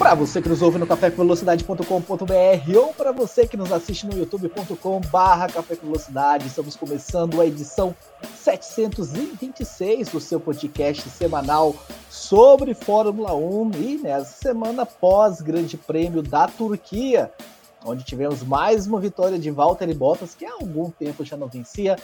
Para você que nos ouve no cafévelocidade.com.br ou para você que nos assiste no youtube.com/barra estamos começando a edição 726 do seu podcast semanal sobre Fórmula 1 e nessa semana pós Grande Prêmio da Turquia, onde tivemos mais uma vitória de Valtteri Bottas, que há algum tempo já não vencia.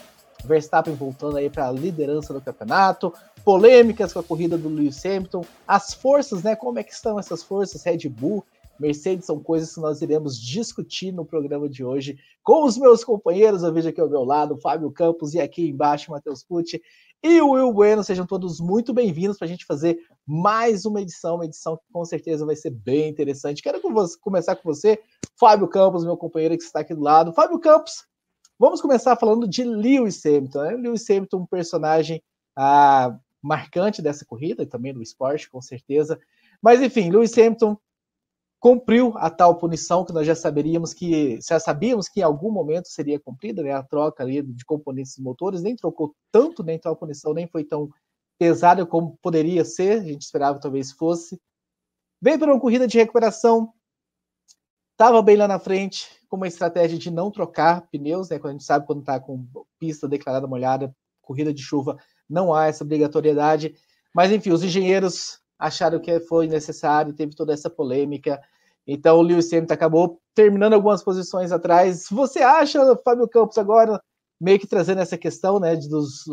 Verstappen voltando aí para a liderança do campeonato, polêmicas com a corrida do Lewis Hamilton, as forças, né? Como é que estão essas forças? Red Bull, Mercedes são coisas que nós iremos discutir no programa de hoje com os meus companheiros. Eu vejo aqui ao meu lado, Fábio Campos e aqui embaixo, Matheus Pucci e o Will Bueno. Sejam todos muito bem-vindos para a gente fazer mais uma edição, uma edição que com certeza vai ser bem interessante. Quero começar com você, Fábio Campos, meu companheiro que está aqui do lado. Fábio Campos, vamos começar falando de Lewis Hamilton. Né? Lewis Hamilton, um personagem ah, marcante dessa corrida e também do esporte, com certeza. Mas enfim, Lewis Hamilton cumpriu a tal punição que nós já saberíamos que já sabíamos que em algum momento seria cumprida, né? A troca ali de componentes motores nem trocou tanto, nem tal punição nem foi tão pesada como poderia ser, a gente esperava talvez fosse. Veio para uma corrida de recuperação, estava bem lá na frente, com uma estratégia de não trocar pneus, né? Quando a gente sabe quando está com pista declarada molhada, corrida de chuva, não há essa obrigatoriedade. Mas, enfim, os engenheiros acharam que foi necessário, teve toda essa polêmica. Então, o Lewis Hamilton acabou terminando algumas posições atrás. Você acha, Fábio Campos, agora meio que trazendo essa questão né, dos,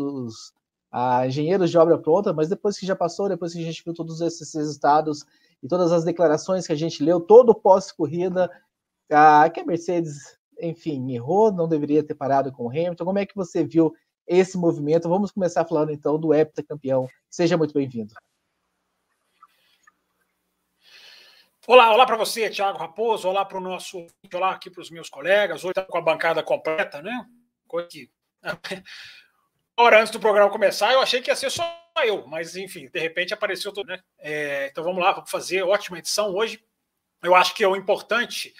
engenheiros de obra pronta, mas depois que já passou, depois que a gente viu todos esses resultados e todas as declarações que a gente leu, todo o pós-corrida, que a Mercedes, enfim, errou, não deveria ter parado com o Hamilton. Como é que você viu esse movimento. Vamos começar falando então do heptacampeão. Seja muito bem-vindo. Olá, olá para você, Thiago Raposo, olá para o nosso, olá aqui para os meus colegas. Hoje está com a bancada completa, né? Coisa hora antes do programa começar, eu achei que ia ser só eu, mas enfim, de repente apareceu tudo, né? É, então vamos lá, vamos fazer ótima edição hoje. Eu acho que é o importante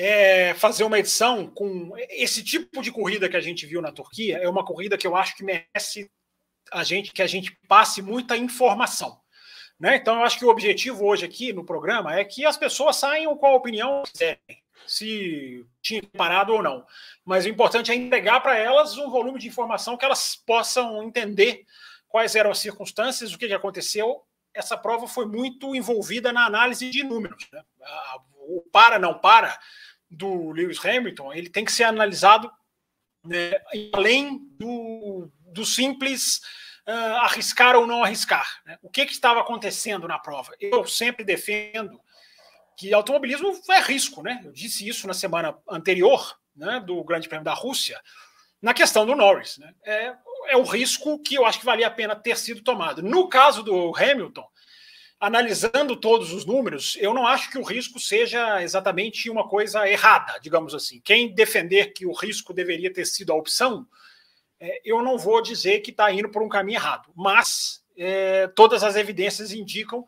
é, fazer uma edição com esse tipo de corrida que a gente viu na Turquia. É uma corrida que eu acho que merece a gente que a gente passe muita informação. Né? Então, eu acho que o objetivo hoje aqui no programa é que as pessoas saiam com a opinião que quiserem, se tinha parado ou não. Mas o importante é entregar para elas um volume de informação que elas possam entender quais eram as circunstâncias, o que, aconteceu. Essa prova foi muito envolvida na análise de números. Né? O para, não para, do Lewis Hamilton, ele tem que ser analisado né, além do, do simples uh, arriscar ou não arriscar. Né? O que, que estava acontecendo na prova? Eu sempre defendo que automobilismo é risco, né? Eu disse isso na semana anterior, né, do Grande Prêmio da Rússia, na questão do Norris. Né? É, é o risco que eu acho que valia a pena ter sido tomado. No caso do Hamilton, analisando todos os números, eu não acho que o risco seja exatamente uma coisa errada, digamos assim. Quem defender que o risco deveria ter sido a opção, é, eu não vou dizer que está indo por um caminho errado, mas é, todas as evidências indicam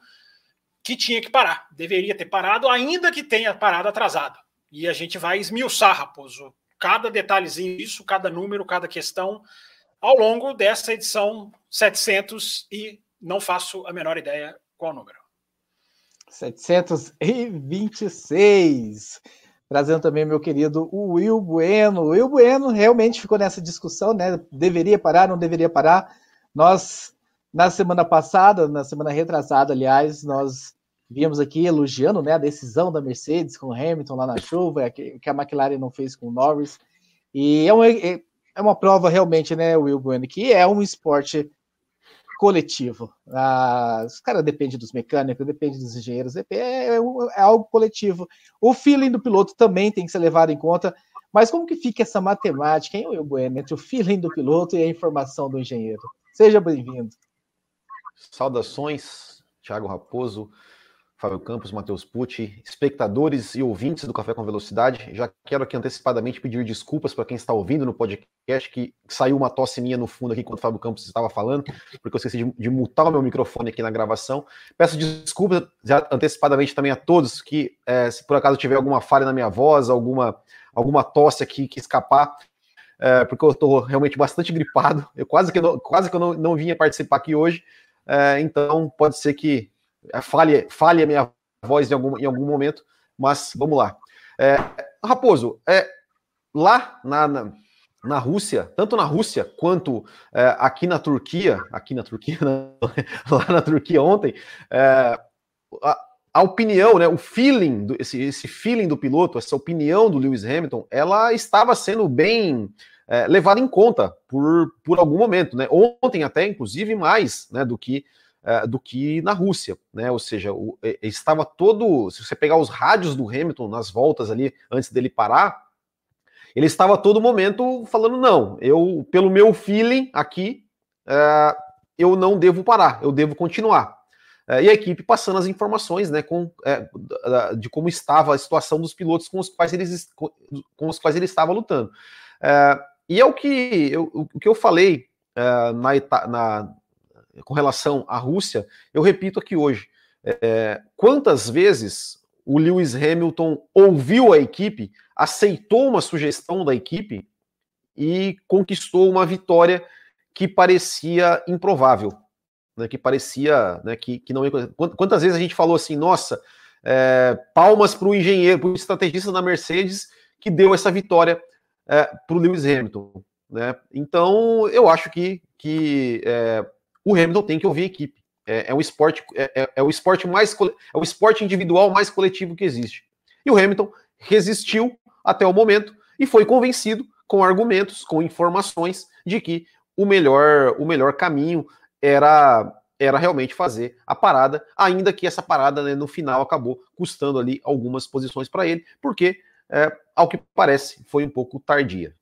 que tinha que parar, deveria ter parado, ainda que tenha parado atrasado. E a gente vai esmiuçar, Raposo, cada detalhezinho disso, cada número, cada questão, ao longo dessa edição 700 e não faço a menor ideia qual número? 726. Trazendo também meu querido Will Bueno. O Will Bueno realmente ficou nessa discussão, né? Deveria parar, não deveria parar. Nós, na semana passada, na semana retrasada, aliás, nós víamos aqui elogiando né, a decisão da Mercedes com o Hamilton lá na chuva, que a McLaren não fez com o Norris. E é uma, é uma prova realmente, né, Will Bueno, que é um esporte coletivo. Ah, os caras dependem dos mecânicos, depende dos engenheiros, é, é, é, algo coletivo. O feeling do piloto também tem que ser levado em conta. Mas como que fica essa matemática, hein, Will Bueno, entre o feeling do piloto e a informação do engenheiro? Seja bem-vindo. Saudações, Thiago Raposo, Fábio Campos, Matheus Pucci, espectadores e ouvintes do Café com Velocidade. Já quero aqui antecipadamente pedir desculpas para quem está ouvindo no podcast, que saiu uma tosse minha no fundo aqui quando o Fábio Campos estava falando, porque eu esqueci de, de mutar o meu microfone aqui na gravação. Peço desculpas já antecipadamente também a todos que, é, se por acaso tiver alguma falha na minha voz, alguma, alguma tosse aqui que escapar, é, porque eu estou realmente bastante gripado. Eu quase que, não, quase que eu não, não vinha participar aqui hoje. É, então, pode ser que falhe a minha voz em algum, em algum momento, mas vamos lá. É, Raposo, é, lá na, na, na, Rússia, tanto na Rússia quanto é, aqui na Turquia, aqui na Turquia, não, lá na Turquia ontem, é, a, a, opinião, né, o feeling, do, esse, esse feeling do piloto, essa opinião do Lewis Hamilton, ela estava sendo bem é, levada em conta por, por algum momento, né? Ontem até, inclusive, mais né, do que uh, do que na Rússia, né? Ou seja, o, estava todo. Se você pegar os rádios do Hamilton nas voltas ali antes dele parar, ele estava todo momento falando: não, eu, pelo meu feeling aqui, uh, eu não devo parar, eu devo continuar. E a equipe passando as informações né, com, de como estava a situação dos pilotos com os quais, eles, com os quais ele estava lutando. e é o que eu, o que eu falei na, na, com relação à Rússia, eu repito aqui hoje: é, quantas vezes o Lewis Hamilton ouviu a equipe, aceitou uma sugestão da equipe e conquistou uma vitória que parecia improvável, né, que parecia né, que, que não ia. Quantas vezes a gente falou assim, nossa, é, palmas para o engenheiro, para o estrategista da Mercedes que deu essa vitória é, para o Lewis Hamilton. Né? Então, eu acho que, que é, o Hamilton tem que ouvir a equipe. É, é um esporte, é, é, é, o esporte mais é o esporte individual mais coletivo que existe. E o Hamilton resistiu até o momento e foi convencido com argumentos, com informações de que o melhor, o melhor caminho era era realmente fazer a parada, ainda que essa parada né, no final acabou custando ali algumas posições para ele, porque, é, ao que parece, foi um pouco tardia.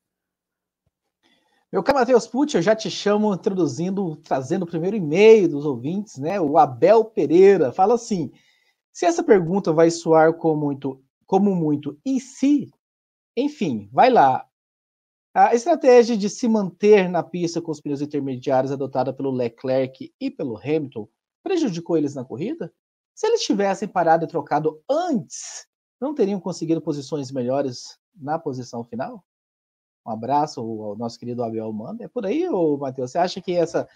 Meu caro Matheus Pucci, eu já te chamo introduzindo, trazendo o primeiro e-mail dos ouvintes, né? O Abel Pereira fala assim: se essa pergunta vai soar como muito, como muito e se, enfim, vai lá. A estratégia de se manter na pista com os pneus intermediários adotada pelo Leclerc e pelo Hamilton prejudicou eles na corrida? Se eles tivessem parado e trocado antes, não teriam conseguido posições melhores na posição final? Um abraço ao nosso querido Abel Manda. É por aí, ô, Matheus? Você acha que essa.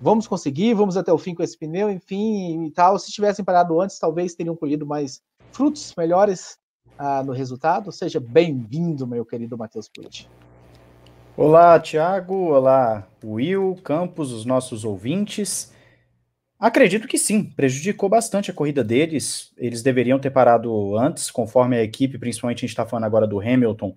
Vamos conseguir, vamos até o fim com esse pneu, enfim, e tal. Se tivessem parado antes, talvez teriam colhido mais frutos melhores ah, no resultado. Seja bem-vindo, meu querido Matheus Pucci. Olá, Tiago. Olá, Will, Campos, os nossos ouvintes. Acredito que sim, prejudicou bastante a corrida deles. Eles deveriam ter parado antes, conforme a equipe, principalmente a gente está falando agora do Hamilton,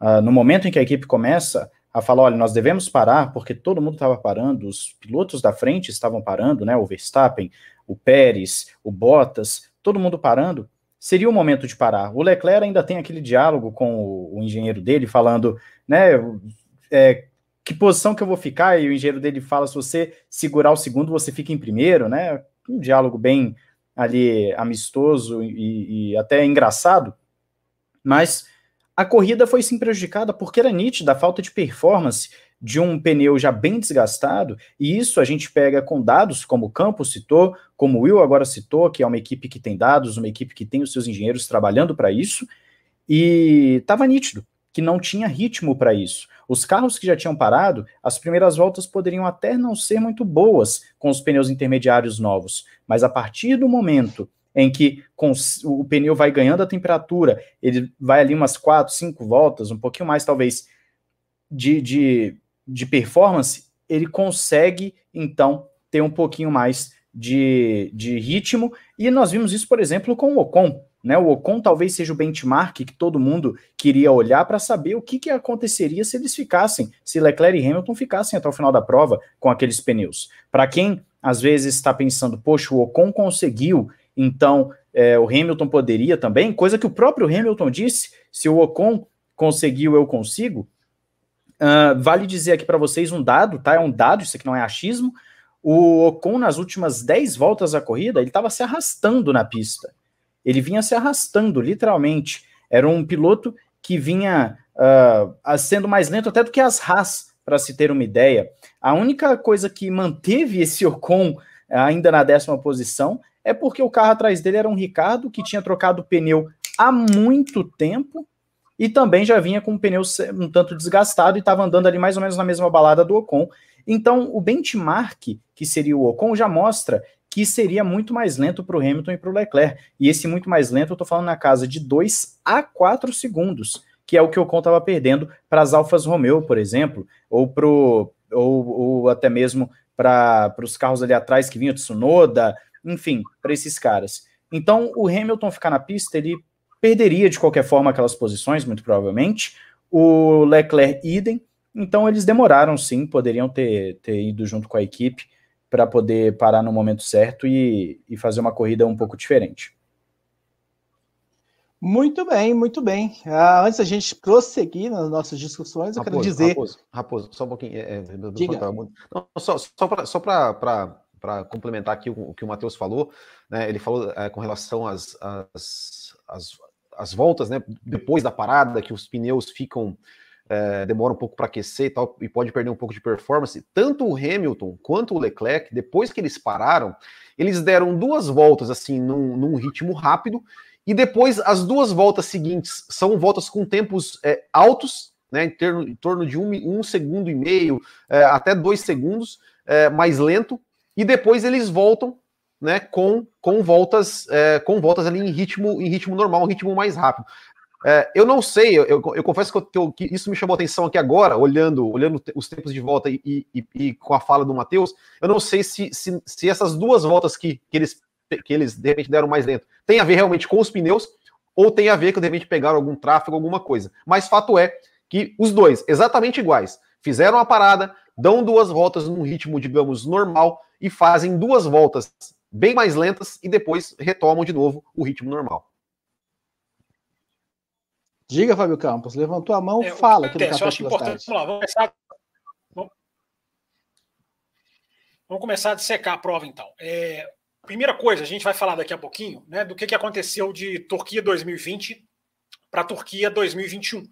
Uh, no momento em que a equipe começa a falar, olha, nós devemos parar, porque todo mundo estava parando, os pilotos da frente estavam parando, né? O Verstappen, o Pérez, o Bottas, todo mundo parando, seria o momento de parar. O Leclerc ainda tem aquele diálogo com o, o engenheiro dele, falando, né? É, que posição que eu vou ficar? E o engenheiro dele fala: se você segurar o segundo, você fica em primeiro, né? Um diálogo bem ali amistoso e, e até engraçado, mas a corrida foi sim prejudicada porque era nítida a falta de performance de um pneu já bem desgastado, e isso a gente pega com dados, como o Campos citou, como o Will agora citou, que é uma equipe que tem dados, uma equipe que tem os seus engenheiros trabalhando para isso, e estava nítido que não tinha ritmo para isso. Os carros que já tinham parado, as primeiras voltas poderiam até não ser muito boas com os pneus intermediários novos, mas a partir do momento em que o pneu vai ganhando a temperatura, ele vai ali umas quatro, cinco voltas, um pouquinho mais talvez de, de, de performance, ele consegue então ter um pouquinho mais de, de ritmo, e nós vimos isso, por exemplo, com o Ocon. Né? O Ocon talvez seja o benchmark que todo mundo queria olhar para saber o que, que aconteceria se eles ficassem, se Leclerc e Hamilton ficassem até o final da prova com aqueles pneus. Para quem às vezes está pensando, poxa, o Ocon conseguiu então, é, o Hamilton poderia também, coisa que o próprio Hamilton disse: se o Ocon conseguiu, eu consigo. Uh, vale dizer aqui para vocês um dado, tá? É um dado, isso aqui não é achismo. o Ocon, nas últimas 10 voltas da corrida, ele estava se arrastando na pista. Ele vinha se arrastando, literalmente. Era um piloto que vinha uh, sendo mais lento até do que as Haas, para se ter uma ideia. A única coisa que manteve esse Ocon ainda na décima posição é porque o carro atrás dele era um Ricardo que tinha trocado o pneu há muito tempo e também já vinha com o pneu um tanto desgastado e estava andando ali mais ou menos na mesma balada do Ocon. Então, o benchmark, que seria o Ocon, já mostra que seria muito mais lento para o Hamilton e para o Leclerc. E esse muito mais lento, eu estou falando na casa de 2 a 4 segundos, que é o que o Ocon estava perdendo para as Alfas Romeo, por exemplo, ou, pro, ou, ou até mesmo para os carros ali atrás que vinham de Tsunoda, enfim, para esses caras. Então, o Hamilton ficar na pista, ele perderia de qualquer forma aquelas posições, muito provavelmente. O Leclerc, idem. Então, eles demoraram sim, poderiam ter, ter ido junto com a equipe para poder parar no momento certo e, e fazer uma corrida um pouco diferente. Muito bem, muito bem. Ah, antes da gente prosseguir nas nossas discussões, eu Raposo, quero dizer. Raposo, Raposo, só um pouquinho. É, é Não, só só para complementar aqui o, o que o Matheus falou, né, ele falou é, com relação às, às, às, às, voltas, né, depois da parada, que os pneus ficam. É, demoram um pouco para aquecer e tal, e pode perder um pouco de performance. Tanto o Hamilton quanto o Leclerc, depois que eles pararam, eles deram duas voltas assim num, num ritmo rápido e depois, as duas voltas seguintes são voltas com tempos é, altos, né, em, em, torno de um, um segundo e meio, é, até dois segundos, é, mais lento. E depois eles voltam né, com, com voltas é, com voltas ali em ritmo, em ritmo normal, um ritmo mais rápido. É, eu não sei, eu, eu, eu confesso que, eu, que, isso me chamou atenção aqui agora, olhando, olhando os tempos de volta e, e, e com a fala do Matheus. Eu não sei se, se, se essas duas voltas que, que eles que eles de repente deram mais lento, tem a ver realmente com os pneus ou tem a ver que de repente pegaram algum tráfego, alguma coisa. Mas fato é que os dois, exatamente iguais, fizeram a parada, dão duas voltas num ritmo, digamos, normal e fazem duas voltas bem mais lentas e depois retomam de novo o ritmo normal. Diga, Fábio Campos, levantou a mão, é, fala aqui no Eu acho importante, vamos lá, vamos começar, vamos começar a dissecar a prova então. É, Primeira coisa, a gente vai falar daqui a pouquinho né, do que, que aconteceu de Turquia 2020 para Turquia 2021.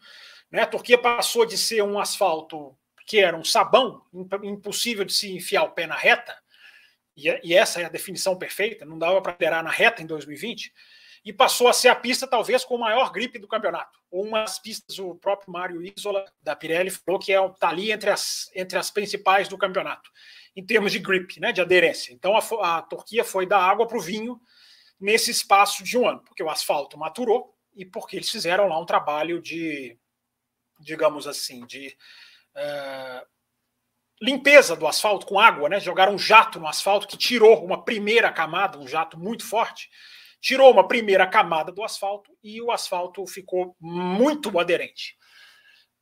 Né? A Turquia passou de ser um asfalto que era um sabão, impossível de se enfiar o pé na reta, e, e essa é a definição perfeita, não dava para liderar na reta em 2020, e passou a ser a pista talvez com o maior gripe do campeonato. Umas pistas, o próprio Mário Isola, da Pirelli, falou que está é, ali entre as, entre as principais do campeonato em termos de grip, né, de aderência. Então a, a Turquia foi da água para o vinho nesse espaço de um ano, porque o asfalto maturou e porque eles fizeram lá um trabalho de, digamos assim, de uh, limpeza do asfalto com água, né? Jogaram um jato no asfalto que tirou uma primeira camada, um jato muito forte, tirou uma primeira camada do asfalto e o asfalto ficou muito aderente.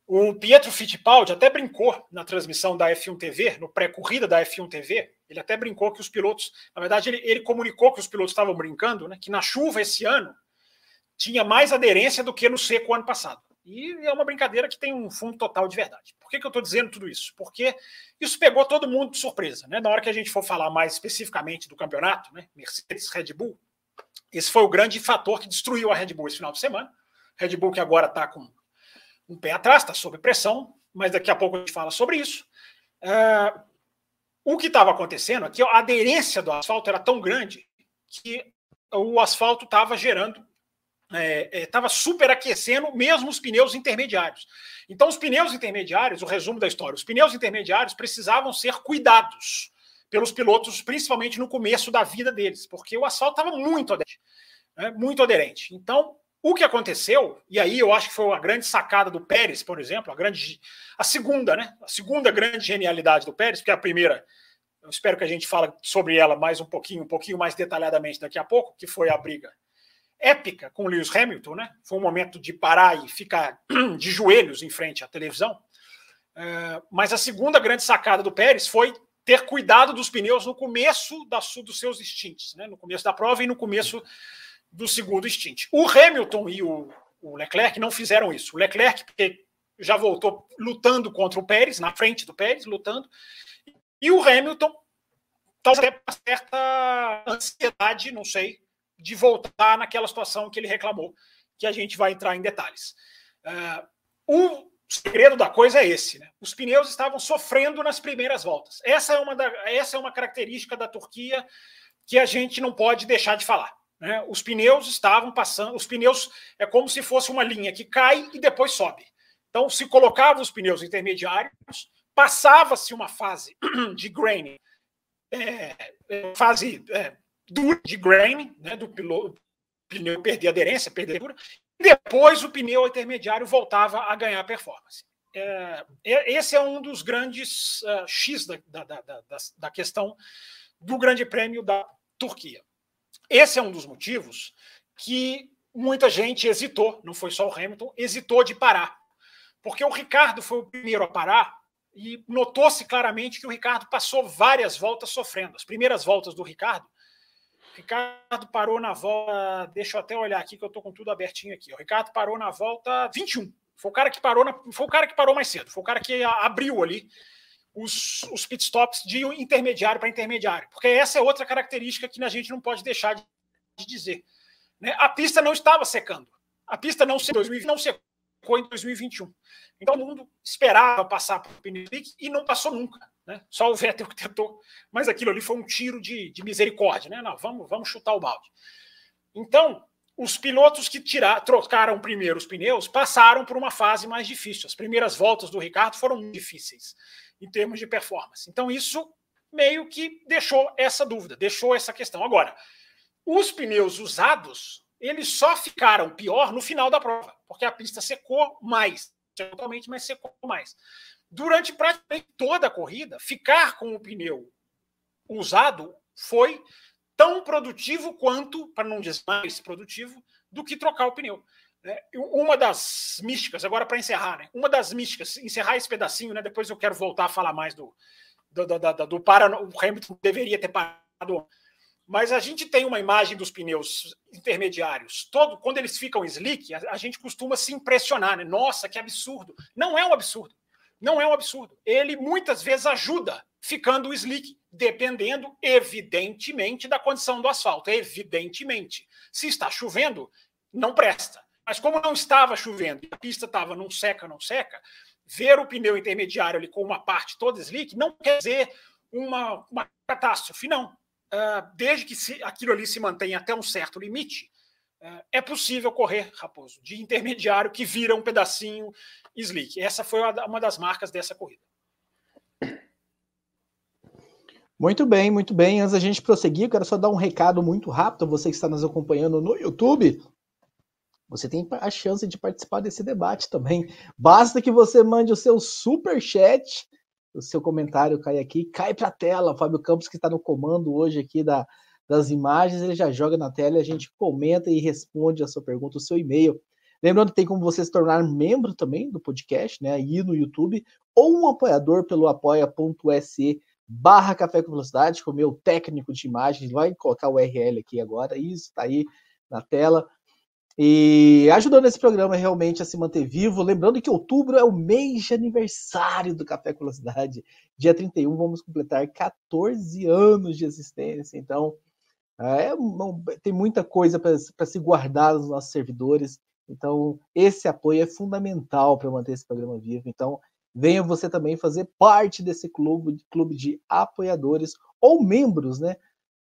O Pietro Fittipaldi até brincou na transmissão da F1 TV, no pré-corrida da F1 TV, ele até brincou que os pilotos, na verdade, ele, ele comunicou que os pilotos estavam brincando, né, que na chuva esse ano tinha mais aderência do que no seco ano passado. E é uma brincadeira que tem um fundo total de verdade. Por que, que eu estou dizendo tudo isso? Porque isso pegou todo mundo de surpresa. Né? Na hora que a gente for falar mais especificamente do campeonato, né? Mercedes, Red Bull, esse foi o grande fator que destruiu a Red Bull esse final de semana. Red Bull que agora está com um pé atrás, está sob pressão, mas daqui a pouco a gente fala sobre isso. É, o que estava acontecendo é que a aderência do asfalto era tão grande que o asfalto estava gerando, estava é, é, superaquecendo mesmo os pneus intermediários. Então, os pneus intermediários, o resumo da história, os pneus intermediários precisavam ser cuidados pelos pilotos, principalmente no começo da vida deles, porque o asfalto estava muito aderente. Né, muito aderente. Então, o que aconteceu, e aí eu acho que foi a grande sacada do Pérez, por exemplo, a grande a segunda, né? A segunda grande genialidade do Pérez, porque a primeira, eu espero que a gente fale sobre ela mais um pouquinho, um pouquinho mais detalhadamente daqui a pouco, que foi a briga épica com Lewis Hamilton, né? Foi um momento de parar e ficar de joelhos em frente à televisão. Uh, mas a segunda grande sacada do Pérez foi ter cuidado dos pneus no começo da, dos seus instintos, né? no começo da prova e no começo do segundo stint. O Hamilton e o, o Leclerc não fizeram isso. O Leclerc já voltou lutando contra o Pérez, na frente do Pérez, lutando. E o Hamilton talvez até uma certa ansiedade, não sei, de voltar naquela situação que ele reclamou, que a gente vai entrar em detalhes. Uh, o segredo da coisa é esse, né? Os pneus estavam sofrendo nas primeiras voltas. Essa é uma, da, essa é uma característica da Turquia que a gente não pode deixar de falar. Né? Os pneus estavam passando, os pneus é como se fosse uma linha que cai e depois sobe. Então, se colocava os pneus intermediários, passava-se uma fase de grain, é, é, fase é, dura de grain, né, do pneu perder aderência, perder dura, e depois o pneu intermediário voltava a ganhar performance. É, é esse é um dos grandes uh, X da, da, da, da questão do Grande Prêmio da Turquia. Esse é um dos motivos que muita gente hesitou, não foi só o Hamilton, hesitou de parar. Porque o Ricardo foi o primeiro a parar e notou-se claramente que o Ricardo passou várias voltas sofrendo. As primeiras voltas do Ricardo, Ricardo parou na volta. Deixa eu até olhar aqui que eu estou com tudo abertinho aqui. O Ricardo parou na volta 21. Foi o cara que parou, na, foi o cara que parou mais cedo, foi o cara que abriu ali os, os pitstops de intermediário para intermediário, porque essa é outra característica que a gente não pode deixar de, de dizer. Né? A pista não estava secando. A pista não secou, não secou em 2021. Então o mundo esperava passar por pneu e não passou nunca. Né? Só o Vettel que tentou, mas aquilo ali foi um tiro de, de misericórdia. Né? Não, vamos, vamos chutar o balde. Então, os pilotos que tiraram, trocaram primeiro os pneus passaram por uma fase mais difícil. As primeiras voltas do Ricardo foram difíceis em termos de performance. Então, isso meio que deixou essa dúvida, deixou essa questão. Agora, os pneus usados, eles só ficaram pior no final da prova, porque a pista secou mais, totalmente, mas secou mais. Durante praticamente toda a corrida, ficar com o pneu usado foi tão produtivo quanto, para não dizer mais produtivo, do que trocar o pneu. Né? Uma das místicas, agora para encerrar, né? uma das místicas, encerrar esse pedacinho, né? depois eu quero voltar a falar mais do, do, do, do, do para. O Hamilton deveria ter parado. Mas a gente tem uma imagem dos pneus intermediários. Todo, quando eles ficam slick, a, a gente costuma se impressionar. Né? Nossa, que absurdo. Não é um absurdo. Não é um absurdo. Ele muitas vezes ajuda ficando slick, dependendo, evidentemente, da condição do asfalto. Evidentemente. Se está chovendo, não presta. Mas como não estava chovendo a pista estava não seca, não seca, ver o pneu intermediário ali com uma parte toda slick não quer dizer uma, uma catástrofe, não. Uh, desde que aquilo ali se mantenha até um certo limite, uh, é possível correr, Raposo, de intermediário que vira um pedacinho slick. Essa foi uma das marcas dessa corrida. Muito bem, muito bem. Antes da gente prosseguir, quero só dar um recado muito rápido você que está nos acompanhando no YouTube você tem a chance de participar desse debate também. Basta que você mande o seu super chat, o seu comentário cai aqui, cai para a tela. O Fábio Campos, que está no comando hoje aqui da, das imagens, ele já joga na tela e a gente comenta e responde a sua pergunta, o seu e-mail. Lembrando que tem como você se tornar membro também do podcast, né? Aí no YouTube, ou um apoiador pelo apoia.se barra Café com Velocidade, com o meu técnico de imagens, vai colocar o URL aqui agora, isso está aí na tela e ajudando esse programa realmente a se manter vivo. Lembrando que outubro é o mês de aniversário do Café com. Dia 31 vamos completar 14 anos de existência. Então, é, tem muita coisa para se guardar nos nossos servidores. Então, esse apoio é fundamental para manter esse programa vivo. Então, venha você também fazer parte desse clube, clube de apoiadores ou membros, né?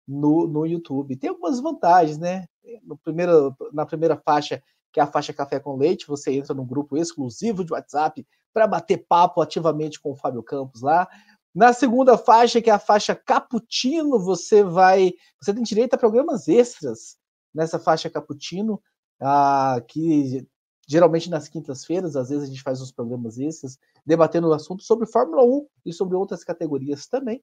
No, no YouTube. Tem algumas vantagens, né? no primeiro, na primeira faixa, que é a faixa Café com Leite, você entra num grupo exclusivo de WhatsApp para bater papo ativamente com o Fábio Campos lá. Na segunda faixa, que é a faixa Caputino, você vai. Você tem direito a programas extras nessa faixa Caputino, ah, que geralmente nas quintas-feiras, às vezes a gente faz uns programas extras, debatendo o assunto sobre Fórmula 1 e sobre outras categorias também.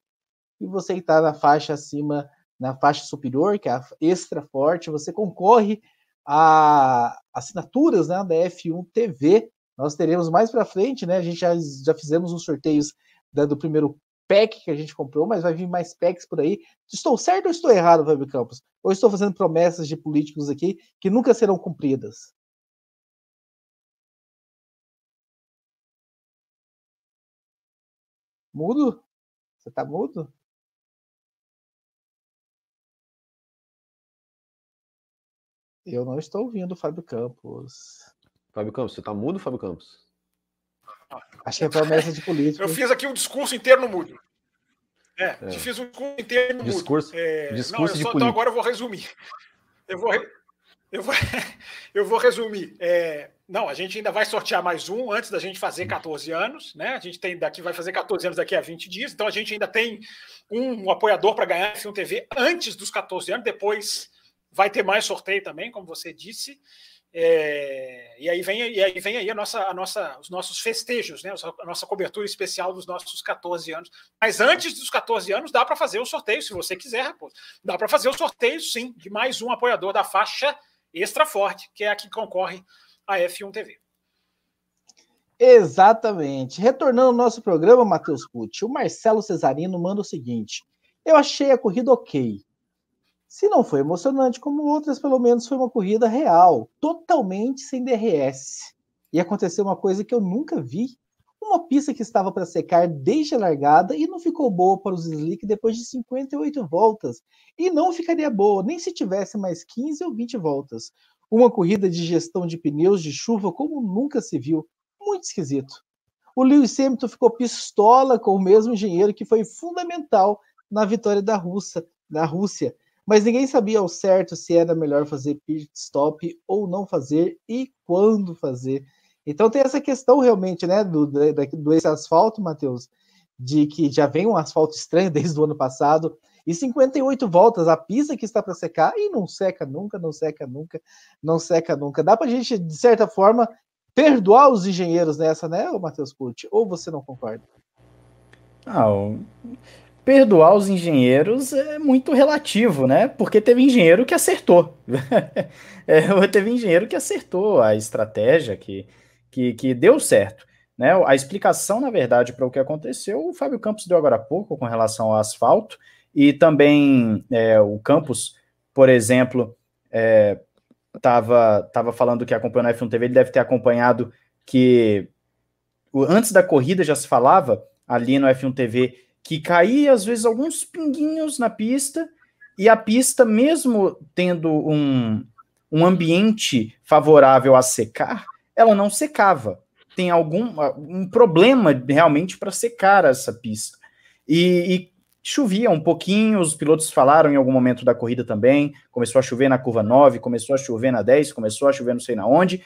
E você está na faixa acima na faixa superior, que é a extra forte, você concorre a assinaturas né, da F1 TV. Nós teremos mais para frente, né? A gente já, já fizemos uns sorteios do primeiro pack que a gente comprou, mas vai vir mais packs por aí. Estou certo ou estou errado, Fábio Campos? Ou estou fazendo promessas de políticos aqui que nunca serão cumpridas? Mudo? Você está mudo? Eu não estou ouvindo o Fábio Campos. Fábio Campos, você tá mudo, Fábio Campos? Acho que é promessa de político. Eu fiz aqui um discurso inteiro no mudo. É, é. fiz um discurso inteiro no discurso, mudo. É, discurso não, de só, político. Então agora eu vou resumir. Eu vou, eu vou, eu vou resumir. É, não, a gente ainda vai sortear mais um antes da gente fazer 14 anos, né? A gente tem daqui vai fazer 14 anos daqui a 20 dias, então a gente ainda tem um, um apoiador para ganhar F1 TV antes dos 14 anos, depois vai ter mais sorteio também, como você disse. É, e aí vem, e aí, vem aí a nossa, a nossa, os nossos festejos, né? a nossa cobertura especial dos nossos 14 anos. Mas antes dos 14 anos, dá para fazer o sorteio, se você quiser, Raposo. Dá para fazer o sorteio, sim, de mais um apoiador da faixa extra forte, que é a que concorre à F1 TV. Exatamente. Retornando ao nosso programa, Matheus Pucci, o Marcelo Cesarino manda o seguinte: Eu achei a corrida ok. Se não foi emocionante como outras, pelo menos foi uma corrida real, totalmente sem DRS. E aconteceu uma coisa que eu nunca vi: uma pista que estava para secar desde a largada e não ficou boa para os slick depois de 58 voltas. E não ficaria boa nem se tivesse mais 15 ou 20 voltas. Uma corrida de gestão de pneus de chuva como nunca se viu. Muito esquisito. O Lewis Hamilton ficou pistola com o mesmo engenheiro que foi fundamental na vitória da Rússia, na Rússia mas ninguém sabia ao certo se era melhor fazer pit stop ou não fazer e quando fazer. Então tem essa questão realmente, né, do, do, esse asfalto, Matheus, de que já vem um asfalto estranho desde o ano passado, e 58 voltas, a pista que está para secar, e não seca nunca, não seca nunca, não seca nunca. Dá para a gente, de certa forma, perdoar os engenheiros nessa, né, Matheus Pucci? Ou você não concorda? Não, perdoar os engenheiros é muito relativo, né? Porque teve engenheiro que acertou. é, teve engenheiro que acertou a estratégia, que, que, que deu certo. Né? A explicação, na verdade, para o que aconteceu, o Fábio Campos deu agora há pouco com relação ao asfalto, e também é, o Campos, por exemplo, estava é, tava falando que acompanhou na F1 TV, ele deve ter acompanhado que antes da corrida já se falava ali no F1 TV que caía às vezes alguns pinguinhos na pista e a pista, mesmo tendo um, um ambiente favorável a secar, ela não secava. Tem algum um problema realmente para secar essa pista. E, e, chovia um pouquinho, os pilotos falaram em algum momento da corrida também. Começou a chover na curva 9, começou a chover na 10, começou a chover não sei na onde.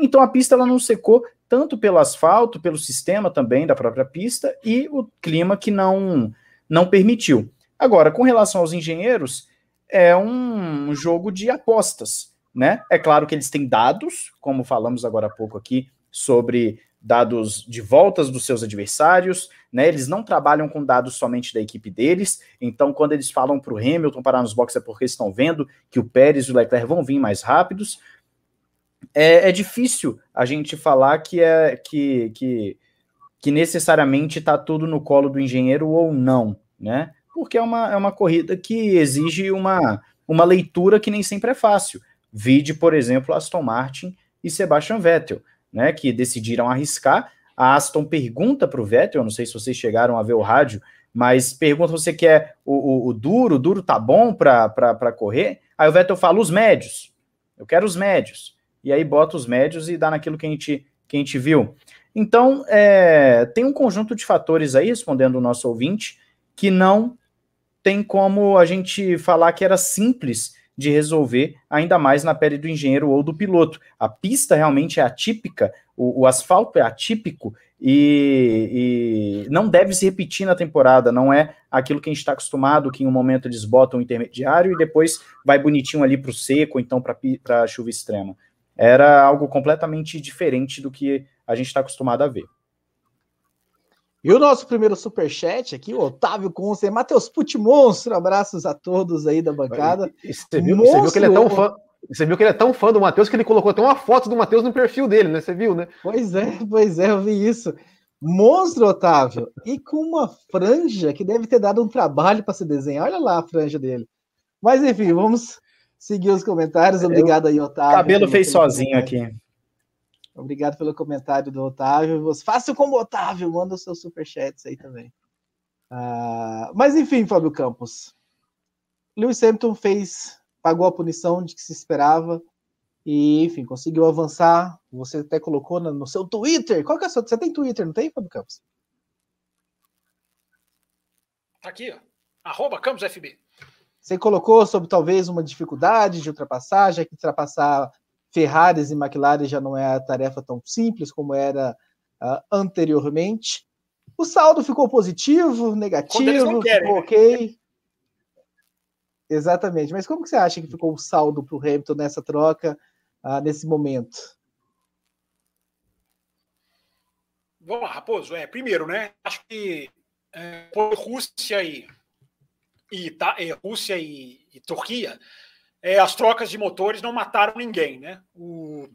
Então a pista ela não secou tanto pelo asfalto, pelo sistema também da própria pista e o clima que não não permitiu. Agora, com relação aos engenheiros, é um jogo de apostas, né? É claro que eles têm dados, como falamos agora há pouco aqui sobre dados de voltas dos seus adversários, né? Eles não trabalham com dados somente da equipe deles. Então, quando eles falam para o Hamilton parar nos boxes é porque estão vendo que o Pérez e o Leclerc vão vir mais rápidos é, é difícil a gente falar que é que, que, que necessariamente está tudo no colo do engenheiro ou não, né? Porque é uma, é uma corrida que exige uma, uma leitura que nem sempre é fácil. Vide, por exemplo, Aston Martin e Sebastian Vettel, né? Que decidiram arriscar. A Aston pergunta para o Vettel, eu não sei se vocês chegaram a ver o rádio, mas pergunta você quer o, o, o duro, o duro tá bom para correr? Aí o Vettel fala os médios. Eu quero os médios e aí bota os médios e dá naquilo que a gente, que a gente viu. Então, é, tem um conjunto de fatores aí, respondendo o nosso ouvinte, que não tem como a gente falar que era simples de resolver, ainda mais na pele do engenheiro ou do piloto. A pista realmente é atípica, o, o asfalto é atípico e, e, não deve se repetir na temporada, não é aquilo que a gente está acostumado, que em um momento eles botam o intermediário e depois vai bonitinho ali para o seco, então para chuva extrema era algo completamente diferente do que a gente está acostumado a ver. E o nosso primeiro superchat aqui, o Otávio Conce, Matheus Puti Monstro, abraços a todos aí da bancada. Você viu, você viu que ele é tão fã, você viu que ele é tão fã do Matheus que ele colocou até uma foto do Matheus no perfil dele, né? Você viu, né? Pois é, pois é, eu vi isso. Monstro, Otávio. E com uma franja que deve ter dado um trabalho para se desenhar. Olha lá a franja dele. Mas enfim, vamos seguir os comentários. Obrigado aí, Otávio. Cabelo fez sozinho aqui. Obrigado pelo comentário do Otávio. Faça como Otávio, manda os seus superchats aí também. Uh, mas enfim, Fábio Campos. Lewis Hamilton fez, pagou a punição de que se esperava. E, enfim, conseguiu avançar. Você até colocou no seu Twitter. Qual que é o seu? Você tem Twitter, não tem, Fábio Campos? Tá aqui, ó. Arroba Campos FB. Você colocou sobre talvez uma dificuldade de ultrapassagem, que ultrapassar Ferraris e McLaren já não é a tarefa tão simples como era uh, anteriormente. O saldo ficou positivo, negativo, querem, ficou né? ok. Exatamente. Mas como que você acha que ficou o saldo para o Hamilton nessa troca, uh, nesse momento? Vamos lá, Raposo. É, primeiro, né? Acho que é, por Rússia e, e, tá, é, Rússia e, e Turquia, é, as trocas de motores não mataram ninguém, né? O,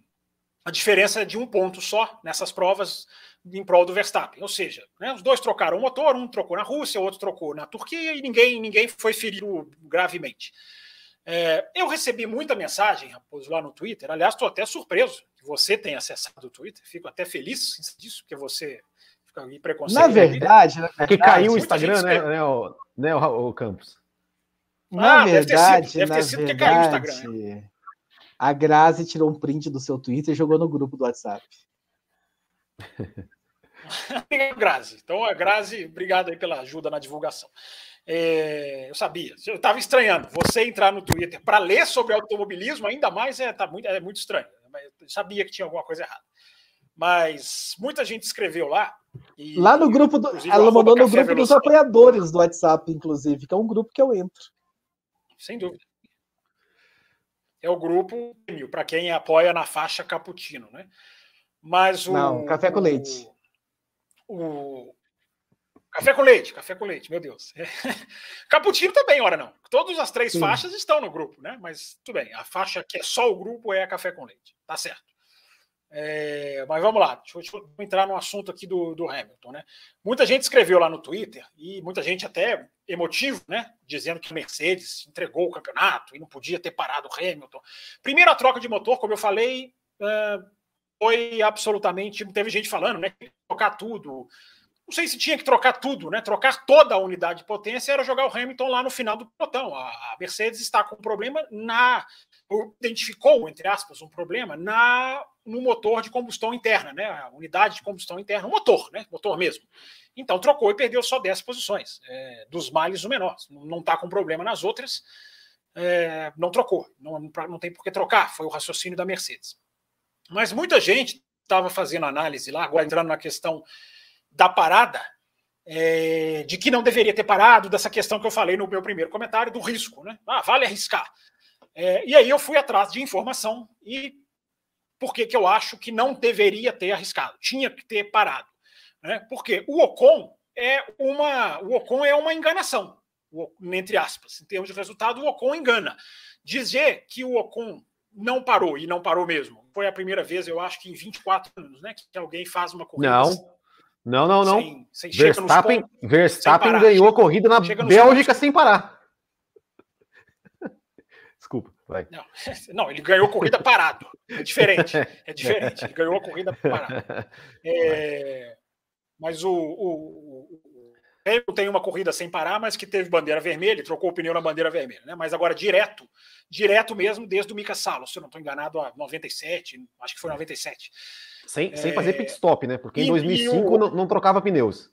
a diferença é de um ponto só nessas provas em prol do Verstappen. Ou seja, né, os dois trocaram o motor, um trocou na Rússia, o outro trocou na Turquia e ninguém, ninguém foi ferido gravemente. É, eu recebi muita mensagem, Raposo, lá no Twitter. Aliás, estou até surpreso que você tenha acessado o Twitter. Fico até feliz disso, porque você fica aí preconceito. Na verdade, é que caiu o Instagram, né, né, o, né, o, o Campos? Na ah, verdade, deve ter sido, deve ter sido verdade, caiu o Instagram. Né? A Grazi tirou um print do seu Twitter e jogou no grupo do WhatsApp. Grazi. Então, a Grazi, obrigado aí pela ajuda na divulgação. É, eu sabia, eu estava estranhando. Você entrar no Twitter para ler sobre automobilismo, ainda mais é, tá muito, é muito estranho. Eu sabia que tinha alguma coisa errada. Mas muita gente escreveu lá. E, lá no grupo do. Ela mandou no grupo dos apoiadores do WhatsApp, inclusive, que é um grupo que eu entro. Sem dúvida. É o grupo para quem apoia na faixa Caputino, né? Mas o. Não, café com leite. O, Café com leite, café com leite, meu Deus. Caputino também, ora não. Todas as três Sim. faixas estão no grupo, né? Mas tudo bem, a faixa que é só o grupo é a café com leite. Tá certo. É, mas vamos lá, deixa eu, deixa eu, entrar no assunto aqui do, do Hamilton, né? Muita gente escreveu lá no Twitter e muita gente até emotivo, né? Dizendo que o Mercedes entregou o campeonato e não podia ter parado o Hamilton. Primeira troca de motor, como eu falei, é, foi absolutamente. Teve gente falando, né? Trocar tudo. Não sei se tinha que trocar tudo, né? Trocar toda a unidade de potência era jogar o Hamilton lá no final do pelotão. A Mercedes está com um problema na. Identificou, entre aspas, um problema na no motor de combustão interna, né? A unidade de combustão interna, o motor, né? Motor mesmo. Então trocou e perdeu só 10 posições. É, dos males o menor. Não está com problema nas outras. É, não trocou. Não, não tem por que trocar. Foi o raciocínio da Mercedes. Mas muita gente estava fazendo análise lá, agora entrando na questão da parada, é, de que não deveria ter parado, dessa questão que eu falei no meu primeiro comentário, do risco, né? Ah, vale arriscar. É, e aí eu fui atrás de informação e por que, que eu acho que não deveria ter arriscado, tinha que ter parado. Né? Porque o Ocon é uma. O Ocon é uma enganação, entre aspas. Em termos de resultado, o Ocon engana. Dizer que o Ocon não parou, e não parou mesmo. Foi a primeira vez, eu acho que em 24 anos, né? Que alguém faz uma corrida. Não. Não, não, não. Sem, sem Verstappen, pontos, Verstappen parar, ganhou a corrida na Bélgica sem parar. Desculpa, vai. Não, não, ele ganhou a corrida parado. É diferente. É diferente. Ele ganhou a corrida parado. É, mas o, o, Hamilton tem uma corrida sem parar, mas que teve bandeira vermelha, trocou o pneu na bandeira vermelha, né? Mas agora direto, direto mesmo desde o Mika Salo, se eu não estou enganado, a 97, acho que foi 97. Sem, é... sem fazer pit stop, né? Porque em 2005 o... não, não, trocava pneus.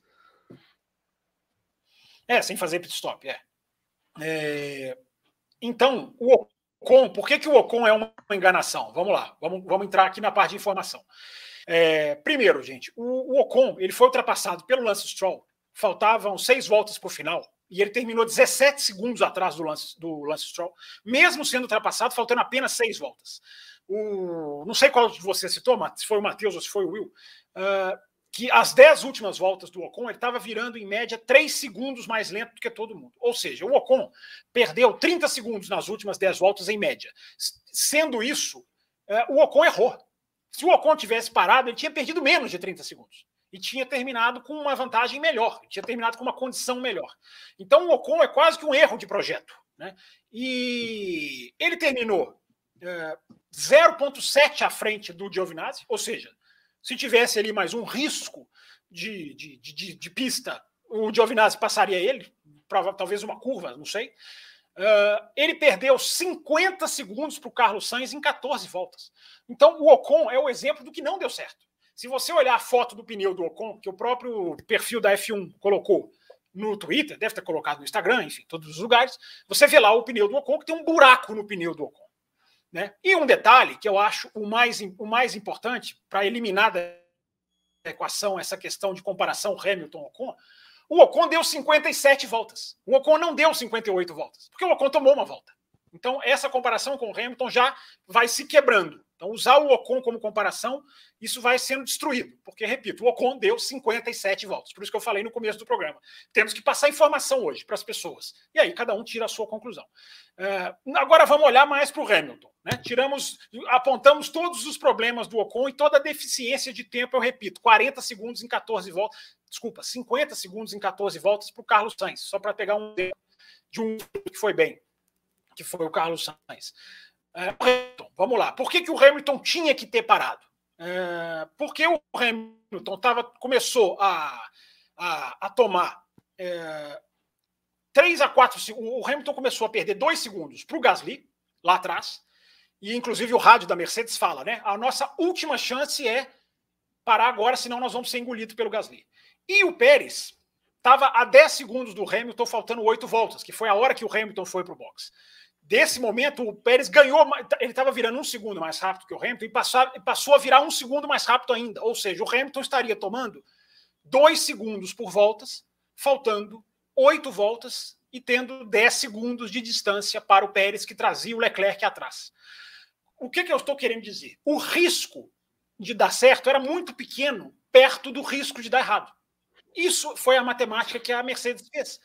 É, sem fazer pit stop, é. é... Então, o Ocon, por que, que o Ocon é uma enganação? Vamos lá, vamos, vamos entrar aqui na parte de informação. É, primeiro, gente, o, o Ocon ele foi ultrapassado pelo Lance Stroll faltavam seis voltas para o final, e ele terminou 17 segundos atrás do Lance, do Lance Stroll, mesmo sendo ultrapassado, faltando apenas seis voltas. O, não sei qual de vocês citou, se foi o Matheus ou se foi o Will, uh, que as dez últimas voltas do Ocon ele estava virando em média três segundos mais lento do que todo mundo. Ou seja, o Ocon perdeu 30 segundos nas últimas dez voltas em média. Sendo isso, uh, o Ocon errou. Se o Ocon tivesse parado, ele tinha perdido menos de 30 segundos e tinha terminado com uma vantagem melhor, tinha terminado com uma condição melhor. Então o Ocon é quase que um erro de projeto. Né? E ele terminou é, 0,7 à frente do Giovinazzi, ou seja, se tivesse ali mais um risco de, de, de, de pista, o Giovinazzi passaria ele, talvez uma curva, não sei. Uh, ele perdeu 50 segundos para o Carlos Sainz em 14 voltas. Então, o Ocon é o exemplo do que não deu certo. Se você olhar a foto do pneu do Ocon, que o próprio perfil da F1 colocou no Twitter, deve ter colocado no Instagram, enfim, todos os lugares, você vê lá o pneu do Ocon, que tem um buraco no pneu do Ocon. Né? E um detalhe que eu acho o mais, o mais importante para eliminar da equação essa questão de comparação Hamilton-Ocon, o Ocon deu 57 voltas. O Ocon não deu 58 voltas, porque o Ocon tomou uma volta. Então, essa comparação com o Hamilton já vai se quebrando. Então, usar o Ocon como comparação, isso vai sendo destruído, porque, repito, o Ocon deu 57 voltas. Por isso que eu falei no começo do programa. Temos que passar informação hoje para as pessoas. E aí, cada um tira a sua conclusão. Uh, agora, vamos olhar mais para o Hamilton. Né? Tiramos, apontamos todos os problemas do Ocon e toda a deficiência de tempo, eu repito, 40 segundos em 14 voltas. Desculpa, 50 segundos em 14 voltas para o Carlos Sainz, só para pegar um de um que foi bem, que foi o Carlos Sainz. É, vamos lá. Por que, que o Hamilton tinha que ter parado? É, porque o Hamilton tava, começou a, a, a tomar é, 3 a 4 O Hamilton começou a perder 2 segundos para o Gasly, lá atrás. E inclusive o rádio da Mercedes fala, né? A nossa última chance é parar agora, senão nós vamos ser engolidos pelo Gasly. E o Pérez estava a 10 segundos do Hamilton, faltando 8 voltas, que foi a hora que o Hamilton foi para o box. Desse momento, o Pérez ganhou, ele estava virando um segundo mais rápido que o Hamilton e passou, a virar um segundo mais rápido ainda. Ou seja, o Hamilton estaria tomando dois segundos por voltas, faltando oito voltas e tendo 10 segundos de distância para o Pérez, que trazia o Leclerc atrás. O que, que eu estou querendo dizer? O risco de dar certo era muito pequeno perto do risco de dar errado. Isso foi a matemática que a Mercedes fez.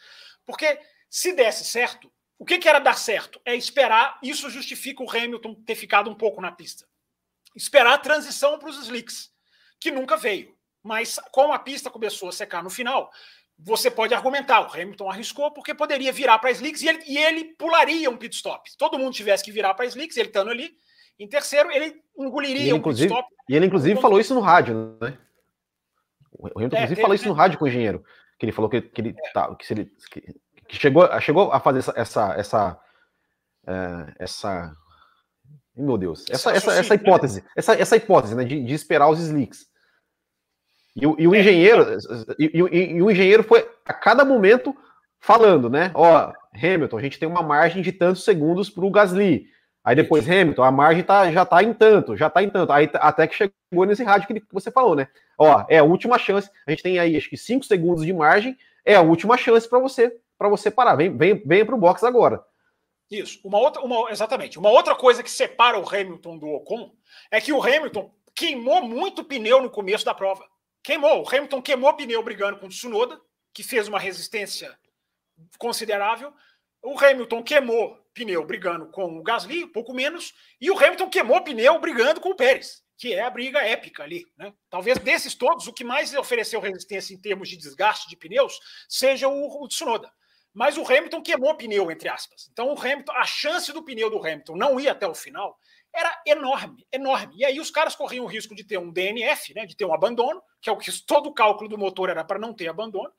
Porque se desse certo, o que, que era dar certo? É esperar, isso justifica o Hamilton ter ficado um pouco na pista. Esperar a transição para os slicks, que nunca veio. Mas como a pista começou a secar no final, você pode argumentar, o Hamilton arriscou porque poderia virar para slicks e ele, e ele pularia um pit stop. Se todo mundo tivesse que virar para slicks, ele estando ali, em terceiro, ele engoliria ele, um pit stop. E ele, inclusive, falou isso no rádio, né? O Hamilton, é, inclusive, falou isso no rádio com o engenheiro, que ele falou que, que ele é. tá, que se ele que, que chegou, chegou a fazer essa essa essa, é, essa meu Deus, essa, essa, essa né? hipótese, essa, essa hipótese né, de, de esperar os slicks. E, o, e o é, engenheiro, então. e, e, e, o engenheiro foi a cada momento falando, né? Ó, Hamilton, a gente tem uma margem de tantos segundos para o Gasly. Aí depois Hamilton, a margem tá, já tá em tanto, já tá em tanto. Aí até que chegou nesse rádio que você falou, né? Ó, é a última chance. A gente tem aí acho que 5 segundos de margem, é a última chance para você para você parar. Vem, vem, vem para o box agora. Isso. Uma outra, uma, exatamente. Uma outra coisa que separa o Hamilton do Ocon é que o Hamilton queimou muito pneu no começo da prova. Queimou. O Hamilton queimou pneu brigando com o Tsunoda, que fez uma resistência considerável. O Hamilton queimou pneu brigando com o Gasly, um pouco menos, e o Hamilton queimou pneu brigando com o Pérez, que é a briga épica ali. Né? Talvez desses todos, o que mais ofereceu resistência em termos de desgaste de pneus seja o, o Tsunoda. Mas o Hamilton queimou o pneu, entre aspas. Então, o Hamilton, a chance do pneu do Hamilton não ir até o final era enorme, enorme. E aí os caras corriam o risco de ter um DNF, né, de ter um abandono, que é o que todo o cálculo do motor era para não ter abandono,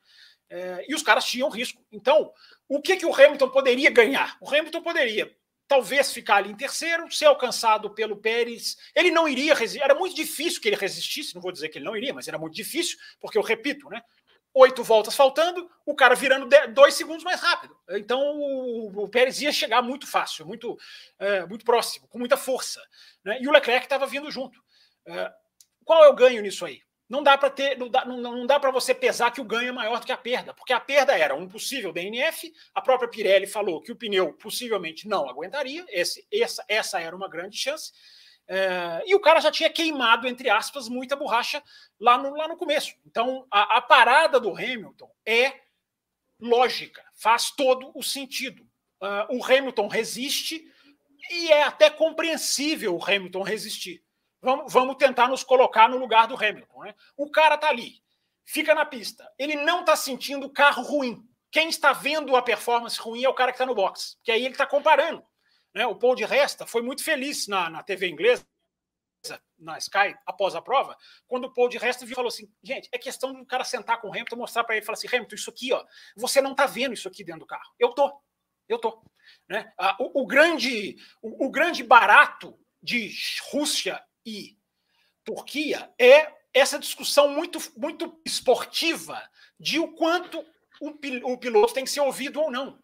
é, e os caras tinham risco. Então, o que, que o Hamilton poderia ganhar? O Hamilton poderia talvez ficar ali em terceiro, ser alcançado pelo Pérez. Ele não iria resistir, era muito difícil que ele resistisse, não vou dizer que ele não iria, mas era muito difícil, porque eu repito, né? Oito voltas faltando, o cara virando dois segundos mais rápido. Então o, o Pérez ia chegar muito fácil, muito, é, muito próximo, com muita força. Né? E o Leclerc estava vindo junto. É, qual é o ganho nisso aí? Não dá para ter, não dá, não, não dá para você pesar que o ganho é maior do que a perda, porque a perda era um possível DNF. A própria Pirelli falou que o pneu possivelmente não aguentaria. Esse, essa, essa era uma grande chance. É, e o cara já tinha queimado, entre aspas, muita borracha lá no, lá no começo. Então, a, a parada do Hamilton é lógica, faz todo o sentido. Uh, o Hamilton resiste e é até compreensível o Hamilton resistir. Vamos, vamos tentar nos colocar no lugar do Hamilton. Né? O cara está ali, fica na pista, ele não está sentindo o carro ruim. Quem está vendo a performance ruim é o cara que está no box, que aí ele está comparando. Né? O Paul de Resta foi muito feliz na, na TV inglesa, na Sky, após a prova, quando o Paul de Resta viu, falou assim: gente, é questão do cara sentar com o Hamilton, mostrar para ele, falar assim: Hamilton, isso aqui, ó, você não tá vendo isso aqui dentro do carro. Eu tô, eu tô. Né? O, o grande, o, o grande barato de Rússia e Turquia é essa discussão muito, muito esportiva de o quanto o piloto tem que ser ouvido ou não.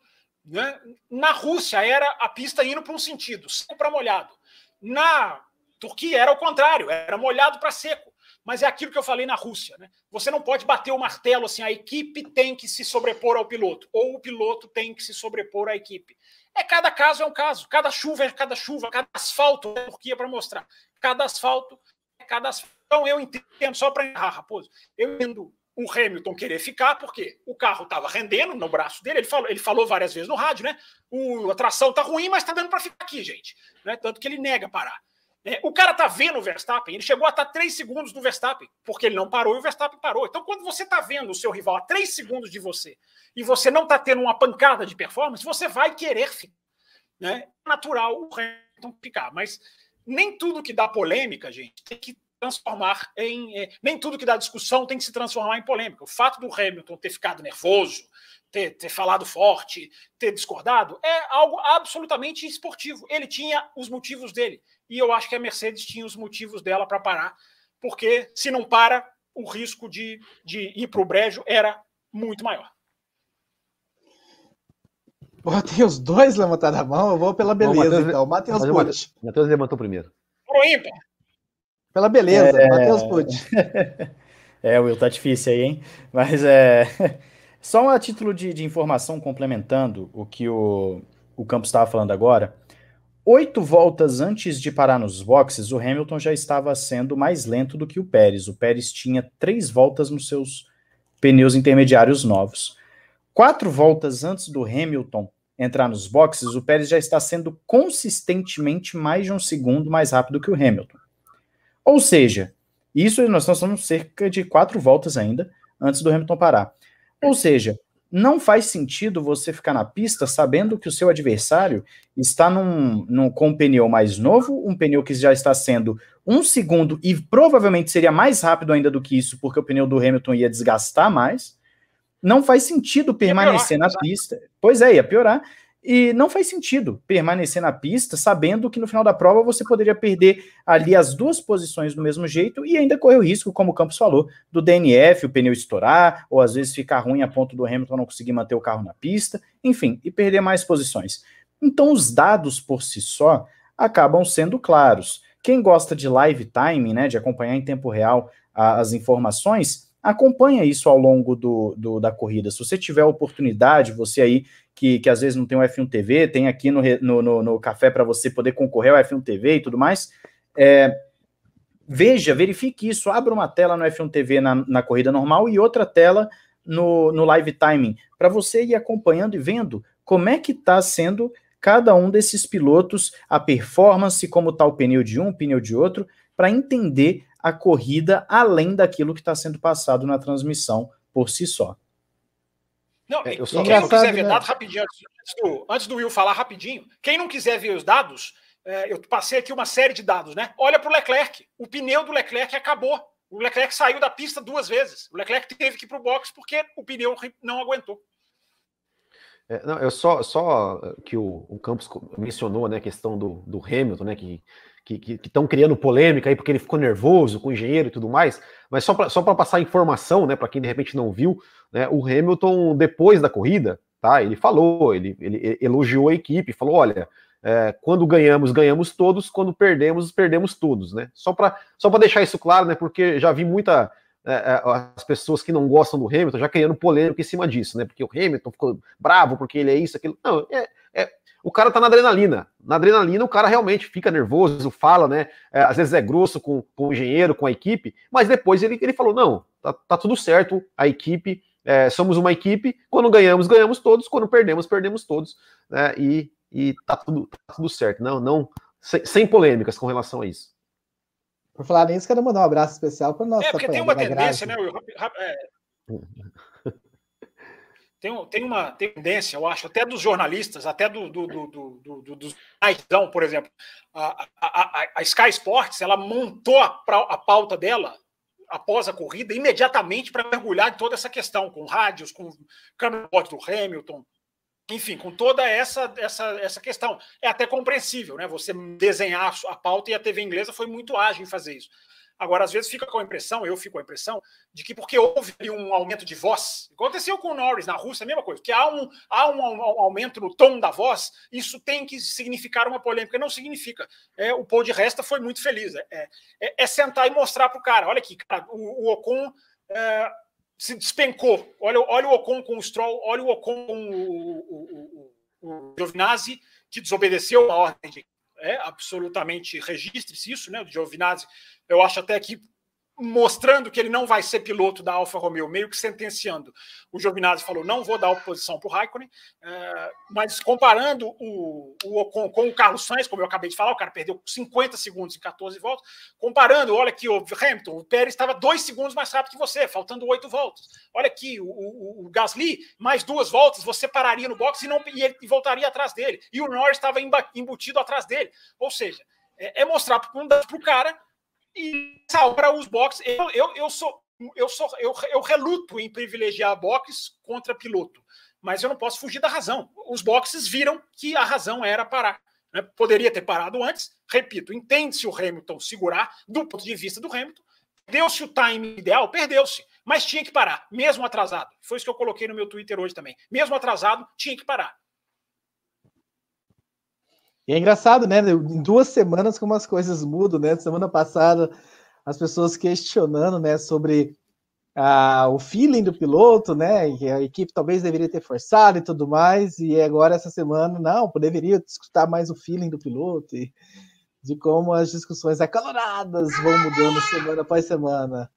Né? Na Rússia era a pista indo para um sentido, seco para molhado. Na Turquia era o contrário, era molhado para seco. Mas é aquilo que eu falei na Rússia. Né? Você não pode bater o martelo assim, a equipe tem que se sobrepor ao piloto, ou o piloto tem que se sobrepor à equipe. É cada caso é um caso, cada chuva é cada chuva, cada asfalto é a Turquia para mostrar. Cada asfalto é cada asfalto. Então eu entendo, só para encerrar, Raposo, eu entendo o Hamilton querer ficar, porque o carro estava rendendo no braço dele, ele falou, ele falou várias vezes no rádio, né? O, a tração tá ruim, mas tá dando para ficar aqui, gente. Né? Tanto que ele nega parar. É, o cara tá vendo o Verstappen, ele chegou a estar tá 3 segundos do Verstappen, porque ele não parou e o Verstappen parou. Então, quando você tá vendo o seu rival a 3 segundos de você e você não tá tendo uma pancada de performance, você vai querer ficar. Né? É natural o Hamilton ficar, mas nem tudo que dá polêmica, gente, tem que transformar em. É, nem tudo que dá discussão tem que se transformar em polêmica. O fato do Hamilton ter ficado nervoso, ter, ter falado forte, ter discordado, é algo absolutamente esportivo. Ele tinha os motivos dele. E eu acho que a Mercedes tinha os motivos dela para parar, porque se não para, o risco de, de ir para o brejo era muito maior. Pô, tem os dois levantando a mão, eu vou pela beleza, Bom, então. Matheus Pucci. Matheus levantou primeiro. Pro ímpar. Pela beleza, é... Matheus Pucci. é, Will, tá difícil aí, hein? Mas é. Só a título de, de informação, complementando o que o, o Campos estava falando agora. Oito voltas antes de parar nos boxes, o Hamilton já estava sendo mais lento do que o Pérez. O Pérez tinha três voltas nos seus pneus intermediários novos. Quatro voltas antes do Hamilton entrar nos boxes, o Pérez já está sendo consistentemente mais de um segundo mais rápido que o Hamilton. Ou seja, isso nós estamos cerca de quatro voltas ainda antes do Hamilton parar. Ou seja, não faz sentido você ficar na pista sabendo que o seu adversário está num, num, com um pneu mais novo, um pneu que já está sendo um segundo e provavelmente seria mais rápido ainda do que isso, porque o pneu do Hamilton ia desgastar mais não faz sentido permanecer na pista. Pois é, ia piorar. E não faz sentido permanecer na pista sabendo que no final da prova você poderia perder ali as duas posições do mesmo jeito e ainda correr o risco, como o Campos falou, do DNF, o pneu estourar, ou às vezes ficar ruim a ponto do Hamilton não conseguir manter o carro na pista, enfim, e perder mais posições. Então os dados por si só acabam sendo claros. Quem gosta de live timing, né, de acompanhar em tempo real as informações, acompanha isso ao longo do, do, da corrida. Se você tiver a oportunidade, você aí que, que às vezes não tem o F1 TV, tem aqui no, no, no, no café para você poder concorrer ao F1 TV e tudo mais, é, veja, verifique isso, abra uma tela no F1 TV na, na corrida normal e outra tela no, no live timing, para você ir acompanhando e vendo como é que está sendo cada um desses pilotos, a performance, como está o pneu de um, pneu de outro, para entender a corrida além daquilo que está sendo passado na transmissão por si só. Não, é, eu só, quem não quiser ver né? dados, rapidinho, antes do, antes do Will falar rapidinho, quem não quiser ver os dados, é, eu passei aqui uma série de dados, né? Olha para o Leclerc. O pneu do Leclerc acabou. O Leclerc saiu da pista duas vezes. O Leclerc teve que ir para o box porque o pneu não aguentou. É, não, eu só, só que o, o Campos mencionou, né, a questão do, do Hamilton, né, que que estão criando polêmica aí porque ele ficou nervoso com o engenheiro e tudo mais, mas só para só passar informação, né, para quem de repente não viu, né, o Hamilton, depois da corrida, tá, ele falou, ele, ele elogiou a equipe, falou: olha, é, quando ganhamos, ganhamos todos, quando perdemos, perdemos todos, né? Só para só deixar isso claro, né, porque já vi muita. É, é, as pessoas que não gostam do Hamilton já criando polêmica em cima disso, né? Porque o Hamilton ficou bravo porque ele é isso, aquilo. Não, é, é o cara tá na adrenalina. Na adrenalina, o cara realmente fica nervoso, fala, né? É, às vezes é grosso com, com, o engenheiro, com a equipe, mas depois ele, ele falou: não, tá, tá tudo certo, a equipe, é, somos uma equipe, quando ganhamos, ganhamos todos, quando perdemos, perdemos todos, né? E, e tá, tudo, tá tudo certo, não, não sem, sem polêmicas com relação a isso. Por falar nisso, quero mandar um abraço especial para nós. É, porque tem uma tendência, né? É, tem, tem uma tendência, eu acho, até dos jornalistas, até do, do, do, do, do, então, por exemplo, a, a, a, Sky Sports, ela montou a, a pauta dela após a corrida imediatamente para mergulhar em toda essa questão, com rádios, com câmera do Hamilton. enfim, com toda essa, essa, essa questão. É até compreensível, né? Você desenhar a pauta e a TV inglesa foi muito ágil em fazer isso. Agora, às vezes fica com a impressão, eu fico com a impressão, de que porque houve um aumento de voz, aconteceu com o Norris na Rússia, a mesma coisa, que há um, há um, aumento no tom da voz, isso tem que significar uma polêmica. Não significa. É, o Paul de Resta foi muito feliz. É, é, é sentar e mostrar para o cara: olha aqui, cara, o, o Ocon é, se despencou. Olha, olha o Ocon com o Stroll, olha o Ocon com o, o, o, o Giovinazzi, que desobedeceu a ordem de. É, absolutamente registre-se isso, né? O Giovinazzi eu acho até que mostrando que ele não vai ser piloto da Alfa Romeo, meio que sentenciando. O Giovinazzi falou, não vou dar oposição para o Raikkonen, é, mas comparando o, o Ocon com o Carlos Sainz, como eu acabei de falar, o cara perdeu 50 segundos em 14 voltas, comparando, olha aqui, o Hamilton, o Pérez estava dois segundos mais rápido que você, faltando oito voltas. Olha aqui, o, o, o, Gasly, mais duas voltas, você pararia no box e, não, e ele voltaria atrás dele. E o Norris estava embutido atrás dele. Ou seja, é, é mostrar para o cara e nessa hora os boxes. Eu, eu, eu sou. Eu, sou eu, eu reluto em privilegiar boxes contra piloto, mas eu não posso fugir da razão. Os boxes viram que a razão era parar. Né? Poderia ter parado antes, repito, entende-se o Hamilton segurar, do ponto de vista do Hamilton, deu-se o time ideal, perdeu-se, mas tinha que parar, mesmo atrasado. Foi isso que eu coloquei no meu Twitter hoje também. Mesmo atrasado, tinha que parar. E é engraçado, né? Em duas semanas como as coisas mudam, né? Semana passada as pessoas questionando, né, sobre ah, o feeling do piloto, né? Que a equipe talvez deveria ter forçado e tudo mais. E agora essa semana, não, deveria escutar mais o feeling do piloto e de como as discussões acaloradas vão mudando semana após semana.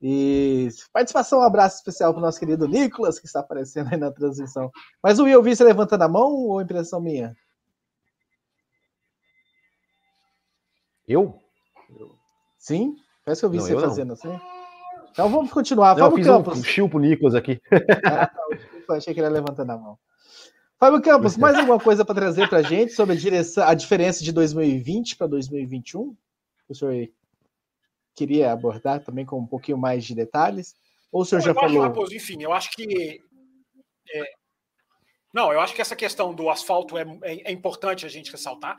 E participação, um abraço especial para o nosso querido Nicolas, que está aparecendo aí na transmissão. Mas o Will vi você levantando a mão ou impressão minha? Eu? Sim, parece que eu vi não, você eu fazendo não. assim. Então vamos continuar. Não, Fábio eu fiz Campos. um chill pro Nicolas aqui. Ah, tá, achei que ele ia levantando a mão. Fábio Campos, mais alguma coisa para trazer para a gente sobre a, direção, a diferença de 2020 para 2021? O senhor queria abordar também com um pouquinho mais de detalhes? Ou o senhor não, já falou? Acho, Raposo, enfim, eu acho que. É... Não, eu acho que essa questão do asfalto é, é, é importante a gente ressaltar.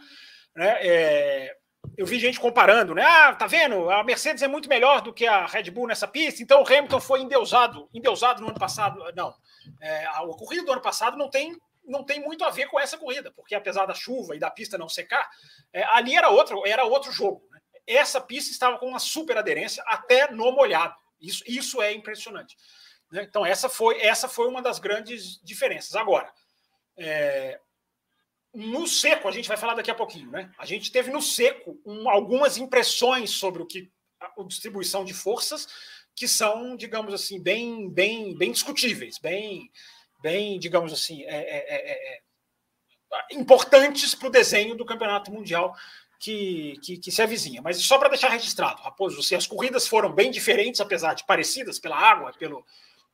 Né? É eu vi gente comparando, né? Ah, tá vendo? A Mercedes é muito melhor do que a Red Bull nessa pista, então o Hamilton foi endeusado, endeusado no ano passado. Não. É, a, corrida do ano passado não tem, não tem muito a ver com essa corrida, porque apesar da chuva e da pista não secar, é, ali era outro, era outro jogo. Né? Essa pista estava com uma super aderência até no molhado. Isso, isso é impressionante. Né? Então, essa foi, essa foi uma das grandes diferenças. Agora, é, no seco, a gente vai falar daqui a pouquinho, né? A gente teve no seco um, algumas impressões sobre o que a, distribuição de forças que são, digamos assim, bem, bem, bem discutíveis, bem, bem, digamos assim, é, é, é, é importantes para o desenho do campeonato mundial que, que, que, se avizinha. Mas só para deixar registrado, Raposo, se as corridas foram bem diferentes, apesar de parecidas pela água, pelo,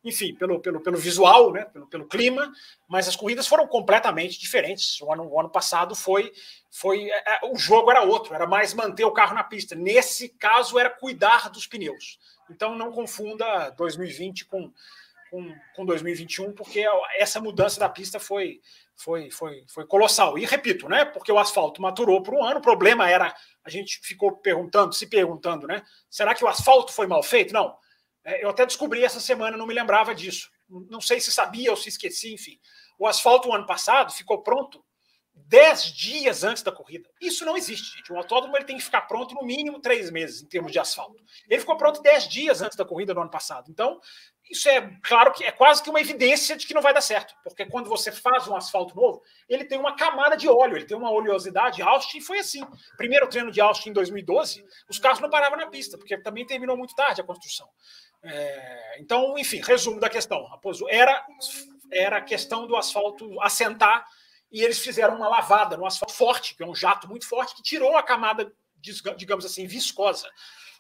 enfim, pelo, pelo, pelo visual, né, pelo, pelo clima, mas as corridas foram completamente diferentes. O ano, o ano passado foi, foi é, é o jogo era outro, era mais manter o carro na pista. Nesse caso era cuidar dos pneus. Então não confunda 2020 com, com, com 2021, porque essa mudança da pista foi, foi, foi, foi colossal. E repito, né, porque o asfalto maturou por um ano, o problema era, a gente ficou perguntando, se perguntando, né, será que o asfalto foi mal feito? Não eu até descobri essa semana, não me lembrava disso. Não sei se sabia ou se esqueci, enfim. O asfalto, o ano passado, ficou pronto dez dias antes da corrida. Isso não existe, gente. Um autódromo ele tem que ficar pronto no mínimo três meses em termos de asfalto. Ele ficou pronto dez dias antes da corrida do ano passado. Então, isso é claro que é quase que uma evidência de que não vai dar certo, porque quando você faz um asfalto novo, ele tem uma camada de óleo, ele tem uma oleosidade. Austin foi assim. Primeiro treino de Austin em 2012, os carros não paravam na pista, porque também terminou muito tarde a construção. É, então, enfim, resumo da questão. Era, era a questão do asfalto assentar e eles fizeram uma lavada no asfalto forte, que é um jato muito forte, que tirou a camada, digamos assim, viscosa.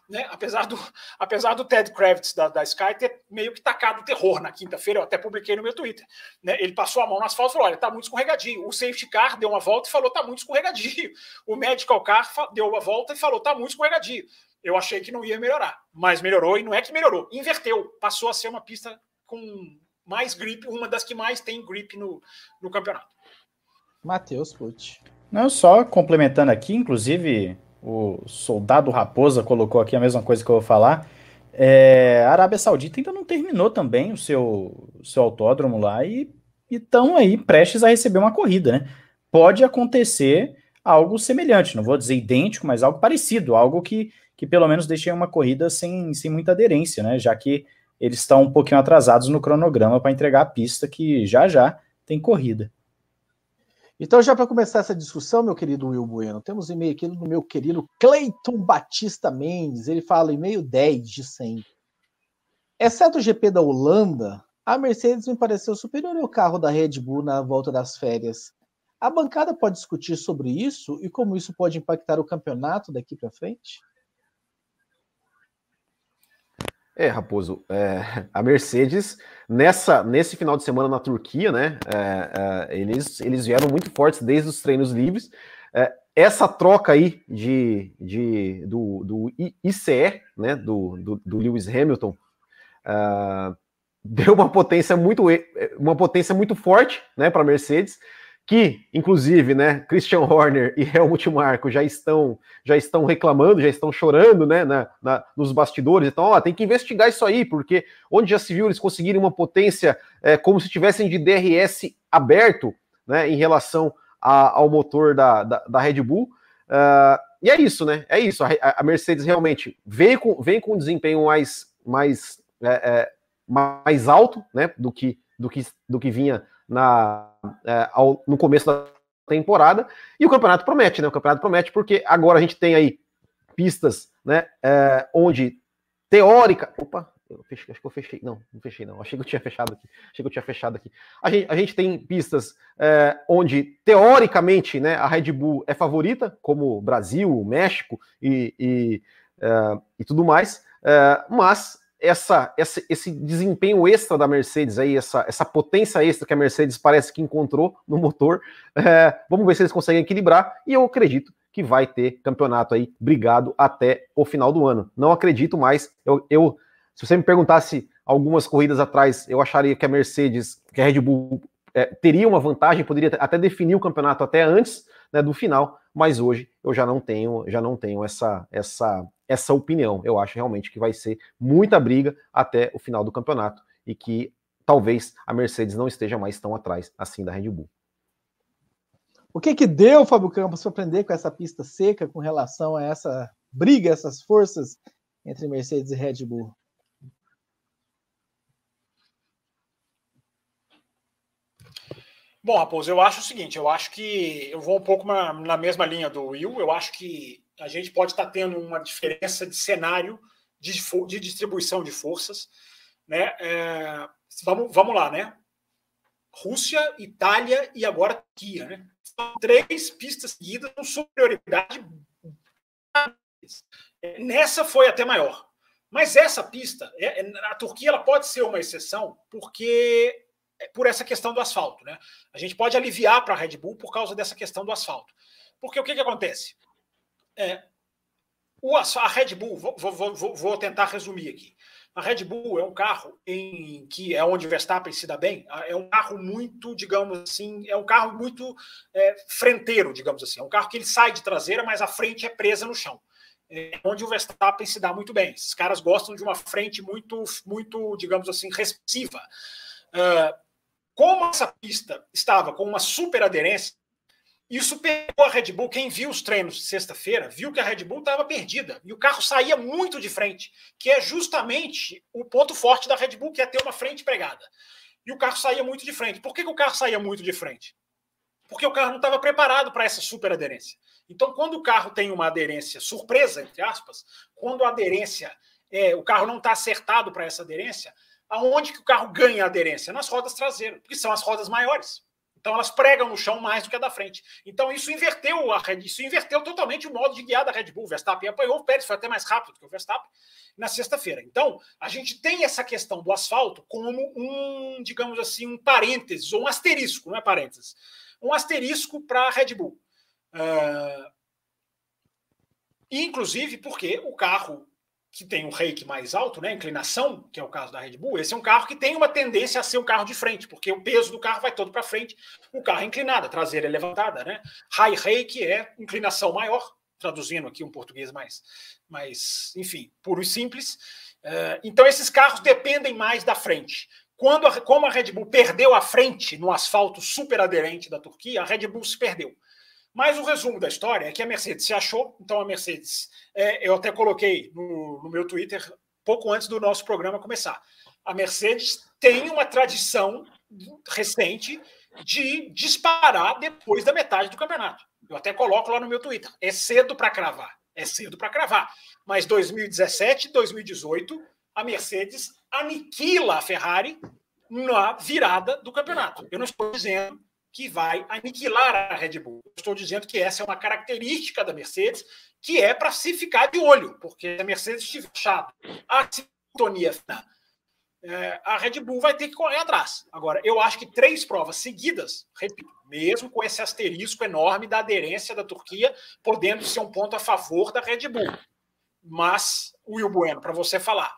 Né? Apesar, do, apesar do Ted Kravitz da, da Sky ter meio que tacado terror na quinta-feira, eu até publiquei no meu Twitter. Né? Ele passou a mão no asfalto e falou: olha, tá muito escorregadio. O safety car deu uma volta e falou: tá muito escorregadio. O medical car deu uma volta e falou: tá muito escorregadio eu achei que não ia melhorar, mas melhorou e não é que melhorou, inverteu, passou a ser uma pista com mais grip, uma das que mais tem grip no, no campeonato. Matheus Pucci. Não, só complementando aqui, inclusive o soldado Raposa colocou aqui a mesma coisa que eu vou falar. É, a Arábia Saudita ainda não terminou também o seu, seu autódromo lá e estão aí prestes a receber uma corrida, né? Pode acontecer algo semelhante, não vou dizer idêntico, mas algo parecido, algo que, que pelo menos deixe uma corrida sem, sem muita aderência, né? Já que eles estão um pouquinho atrasados no cronograma para entregar a pista que já já tem corrida. Então, já para começar essa discussão, meu querido Will Bueno, temos um e-mail aqui do meu querido Cleiton Batista Mendes. Ele fala e-mail 10 de 100. Exceto o GP da Holanda, a Mercedes me pareceu superior ao carro da Red Bull na volta das férias. A bancada pode discutir sobre isso e como isso pode impactar o campeonato daqui para frente? É, Raposo, é, a Mercedes, nessa, nesse final de semana na Turquia, né, é, é, eles, eles vieram muito fortes desde os treinos livres. É, essa troca aí de, de, do, do ICE, né, do, do, do Lewis Hamilton, é, deu uma potência muito, uma potência muito forte né, para a Mercedes que, inclusive, né, Christian Horner e Helmut Marko já estão já estão reclamando, já estão chorando, né, na, na, nos bastidores. Então, ó, tem que investigar isso aí, porque onde já se viu eles conseguirem uma potência é, como se tivessem de DRS aberto, né, em relação a, ao motor da, da, da Red Bull. Uh, e é isso, né? É isso. A, a, Mercedes realmente veio com, vem com um desempenho mais mais é, é, mais alto, né, do que do que do que vinha na, é, ao, no começo da temporada. E o campeonato promete, né? O campeonato promete porque agora a gente tem aí pistas, né? É, onde teórica. Opa, eu fechei, acho que eu fechei. Não, não fechei, não. Achei que eu tinha fechado aqui. Achei que eu tinha fechado aqui. A gente, a gente tem pistas é, onde, teoricamente, né, a Red Bull é favorita, como Brasil, México e, e, é, e tudo mais. É, mas essa, essa, esse desempenho extra da Mercedes aí, essa, essa potência extra que a Mercedes parece que encontrou no motor. É, vamos ver se eles conseguem equilibrar. E eu acredito que vai ter campeonato aí brigado até o final do ano. Não acredito mais. Eu, eu se você me perguntasse algumas corridas atrás, eu acharia que a Mercedes, que a Red Bull é, teria uma vantagem, poderia até definir o campeonato até antes né, do final. Mas hoje eu já não tenho, já não tenho essa, essa essa opinião. Eu acho realmente que vai ser muita briga até o final do campeonato e que talvez a Mercedes não esteja mais tão atrás assim da Red Bull. O que que deu, Fábio Campos, para aprender com essa pista seca com relação a essa briga, essas forças entre Mercedes e Red Bull? Bom, Raposo, eu acho o seguinte, eu acho que eu vou um pouco na, na mesma linha do Will, eu acho que a gente pode estar tendo uma diferença de cenário de, de distribuição de forças. Né? É, vamos, vamos lá, né? Rússia, Itália e agora Turquia. Né? São três pistas seguidas com superioridade. Nessa foi até maior. Mas essa pista, é, é, a Turquia ela pode ser uma exceção porque é por essa questão do asfalto. Né? A gente pode aliviar para a Red Bull por causa dessa questão do asfalto. Porque o que, que acontece? É, o, a Red Bull, vou, vou, vou, vou, tentar resumir aqui. A Red Bull é um carro em que é onde Verstappen se dá bem. É um carro muito, digamos assim, é um carro muito é, frenteiro, digamos assim. É um carro que ele sai de traseira, mas a frente é presa no chão. É onde o Verstappen se dá muito bem. Esses caras gostam de uma frente muito, muito, digamos assim, responsiva. Uh, como essa pista estava com uma super aderência, isso pegou a Red Bull. Quem viu os treinos de sexta-feira viu que a Red Bull estava perdida e o carro saía muito de frente, que é justamente o ponto forte da Red Bull, que é ter uma frente pregada. E o carro saía muito de frente. Por que, que o carro saía muito de frente? Porque o carro não estava preparado para essa super aderência. Então, quando o carro tem uma aderência surpresa, entre aspas, quando a aderência, é, o carro não está acertado para essa aderência, aonde que o carro ganha aderência? Nas rodas traseiras, porque são as rodas maiores. Então elas pregam no chão mais do que a da frente. Então isso inverteu a isso inverteu totalmente o modo de guiar da Red Bull. O Verstappen apanhou, o Pérez foi até mais rápido do que o Verstappen na sexta-feira. Então a gente tem essa questão do asfalto como um, digamos assim, um parênteses ou um asterisco, não é parênteses, um asterisco para a Red Bull. Uh, inclusive porque o carro que tem um rake mais alto, né, inclinação, que é o caso da Red Bull, esse é um carro que tem uma tendência a ser um carro de frente, porque o peso do carro vai todo para frente, o carro é inclinado, a traseira é levantada, né? High rake é inclinação maior, traduzindo aqui um português mais, mais enfim, puro e simples. Uh, então esses carros dependem mais da frente. Quando a, como a Red Bull perdeu a frente no asfalto super aderente da Turquia, a Red Bull se perdeu. Mas o resumo da história é que a Mercedes se achou, então a Mercedes, é, eu até coloquei no, no meu Twitter pouco antes do nosso programa começar. A Mercedes tem uma tradição recente de disparar depois da metade do campeonato. Eu até coloco lá no meu Twitter. É cedo para cravar. É cedo para cravar. Mas 2017, 2018, a Mercedes aniquila a Ferrari na virada do campeonato. Eu não estou dizendo que vai aniquilar a Red Bull. Estou dizendo que essa é uma característica da Mercedes que é para se ficar de olho, porque a Mercedes estiver chato, a sintonia é, a Red Bull vai ter que correr atrás. Agora, eu acho que três provas seguidas, repito, mesmo com esse asterisco enorme da aderência da Turquia, podendo ser um ponto a favor da Red Bull. Mas, Will Bueno, para você falar,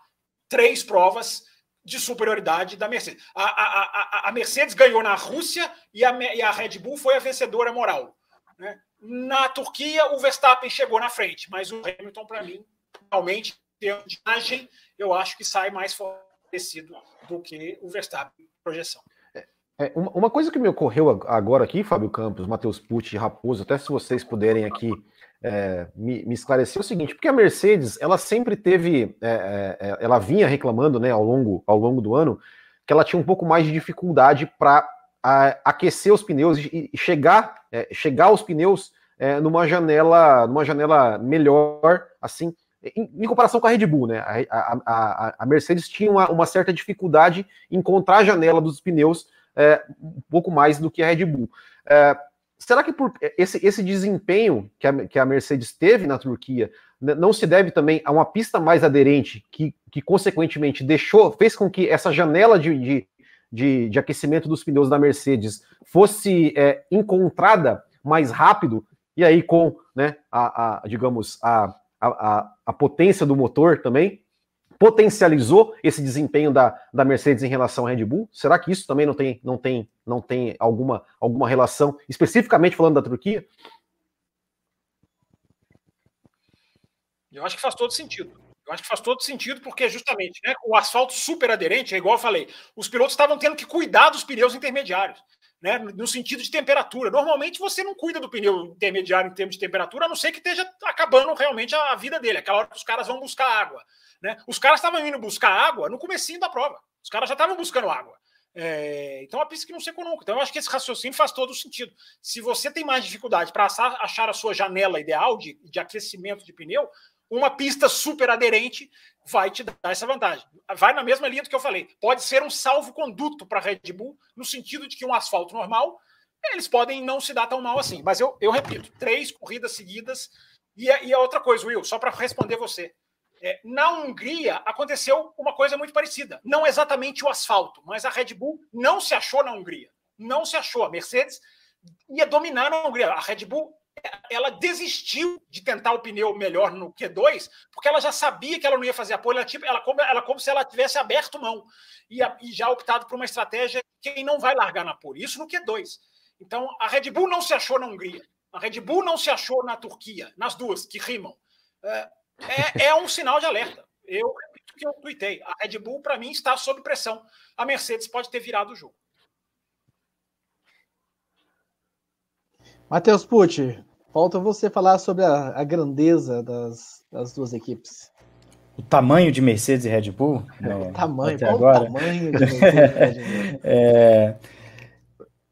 três provas de superioridade da Mercedes. A, a, a, a Mercedes ganhou na Rússia e a, e a Red Bull foi a vencedora moral. Né? Na Turquia, o Verstappen chegou na frente, mas o Hamilton, para mim, realmente, de imagem, eu acho que sai mais fortalecido do que o Verstappen projeção. É, uma, uma, coisa que me ocorreu agora aqui, Fábio Campos, Matheus Pucci Raposo, até se vocês puderem aqui é, me, me, é o seguinte, porque a Mercedes, ela sempre teve, é, é, é, ela vinha reclamando, né, ao longo, ao longo do ano, que ela tinha um pouco mais de dificuldade para aquecer os pneus e, e chegar, é, chegar aos pneus numa janela, numa janela melhor, assim, em, em, comparação com a Red Bull, né? A, a, a, Mercedes tinha uma, uma, certa dificuldade em encontrar a janela dos pneus um pouco mais do que a Red Bull será que por esse, esse desempenho que a, que a Mercedes teve na Turquia né, não se deve também a uma pista mais aderente, que, que consequentemente deixou, fez com que essa janela de, de, de, de aquecimento dos pneus da Mercedes fosse é, encontrada mais rápido, e aí com né, a, a digamos, a, a, a potência do motor também, potencializou esse desempenho da, da Mercedes em relação à Red Bull? Será que isso também não tem, não tem, não tem alguma, alguma relação, especificamente falando da Turquia? Eu acho que faz todo sentido. Eu acho que faz todo sentido, porque justamente né, o asfalto super aderente, é igual eu falei, os pilotos estavam tendo que cuidar dos pneus intermediários, né, no sentido de temperatura. Normalmente você não cuida do pneu intermediário em termos de temperatura, a não ser que esteja acabando realmente a vida dele, aquela hora que os caras vão buscar água. Né? Os caras estavam indo buscar água no comecinho da prova. Os caras já estavam buscando água. É, então, uma pista que não se econômica. Então, eu acho que esse raciocínio faz todo o sentido. Se você tem mais dificuldade para achar a sua janela ideal de, de aquecimento de pneu, uma pista super aderente vai te dar essa vantagem. Vai na mesma linha do que eu falei. Pode ser um salvo-conduto para a Red Bull, no sentido de que um asfalto normal, eles podem não se dar tão mal assim. Mas eu, eu repito, três corridas seguidas. E, e a outra coisa, Will, só para responder você. É, na Hungria aconteceu uma coisa muito parecida. Não exatamente o asfalto, mas a Red Bull não se achou na Hungria. Não se achou. A Mercedes ia dominar na Hungria. A Red Bull ela desistiu de tentar o pneu melhor no Q2, porque ela já sabia que ela não ia fazer apoio. Ela, tipo, ela, como, ela como se ela tivesse aberto mão e, e já optado por uma estratégia quem não vai largar na pole. Isso no Q2. Então, a Red Bull não se achou na Hungria. A Red Bull não se achou na Turquia, nas duas que rimam. É, é, é um sinal de alerta. Eu repito que eu tuitei. A Red Bull, para mim, está sob pressão. A Mercedes pode ter virado o jogo. Matheus Pucci, falta você falar sobre a, a grandeza das, das, duas equipes. O tamanho de Mercedes e Red Bull? Não, o tamanho, até agora. o tamanho de Mercedes e Red Bull? é,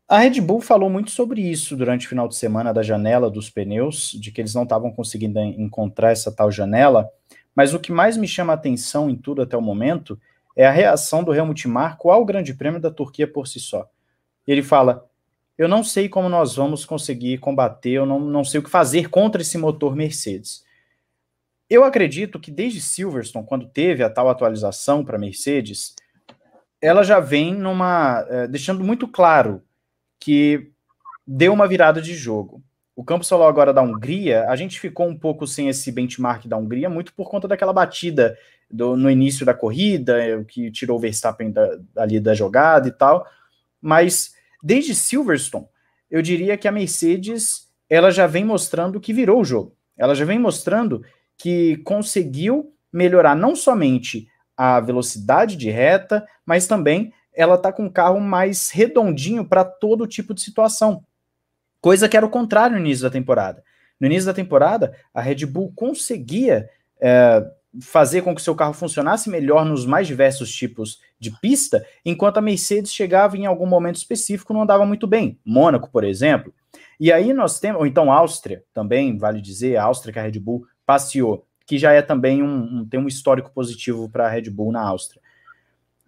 a Red Bull falou muito sobre isso durante o final de semana da janela dos pneus, de que eles não estavam conseguindo encontrar essa tal janela, mas o que mais me chama a atenção em tudo até o momento é a reação do Helmut Marko ao Grande Prêmio da Turquia por si só. Ele fala: Eu não sei como nós vamos conseguir combater, eu não, não sei o que fazer contra esse motor Mercedes. Eu acredito que desde Silverstone, quando teve a tal atualização para Mercedes, ela já vem numa. É, deixando muito claro que deu uma virada de jogo. O Campos falou agora da Hungria, a gente ficou um pouco sem esse benchmark da Hungria, muito por conta daquela batida do, no início da corrida, que tirou o Verstappen da, ali da jogada e tal. Mas desde Silverstone, eu diria que a Mercedes ela já vem mostrando que virou o jogo. Ela já vem mostrando que conseguiu melhorar não somente a velocidade de reta, mas também ela está com um carro mais redondinho para todo tipo de situação. Coisa que era o contrário no início da temporada. No início da temporada, a Red Bull conseguia é, fazer com que seu carro funcionasse melhor nos mais diversos tipos de pista, enquanto a Mercedes chegava em algum momento específico não andava muito bem. Mônaco, por exemplo. E aí nós temos, ou então Áustria, também, vale dizer, a Áustria que a Red Bull passeou, que já é também um, um tem um histórico positivo para a Red Bull na Áustria.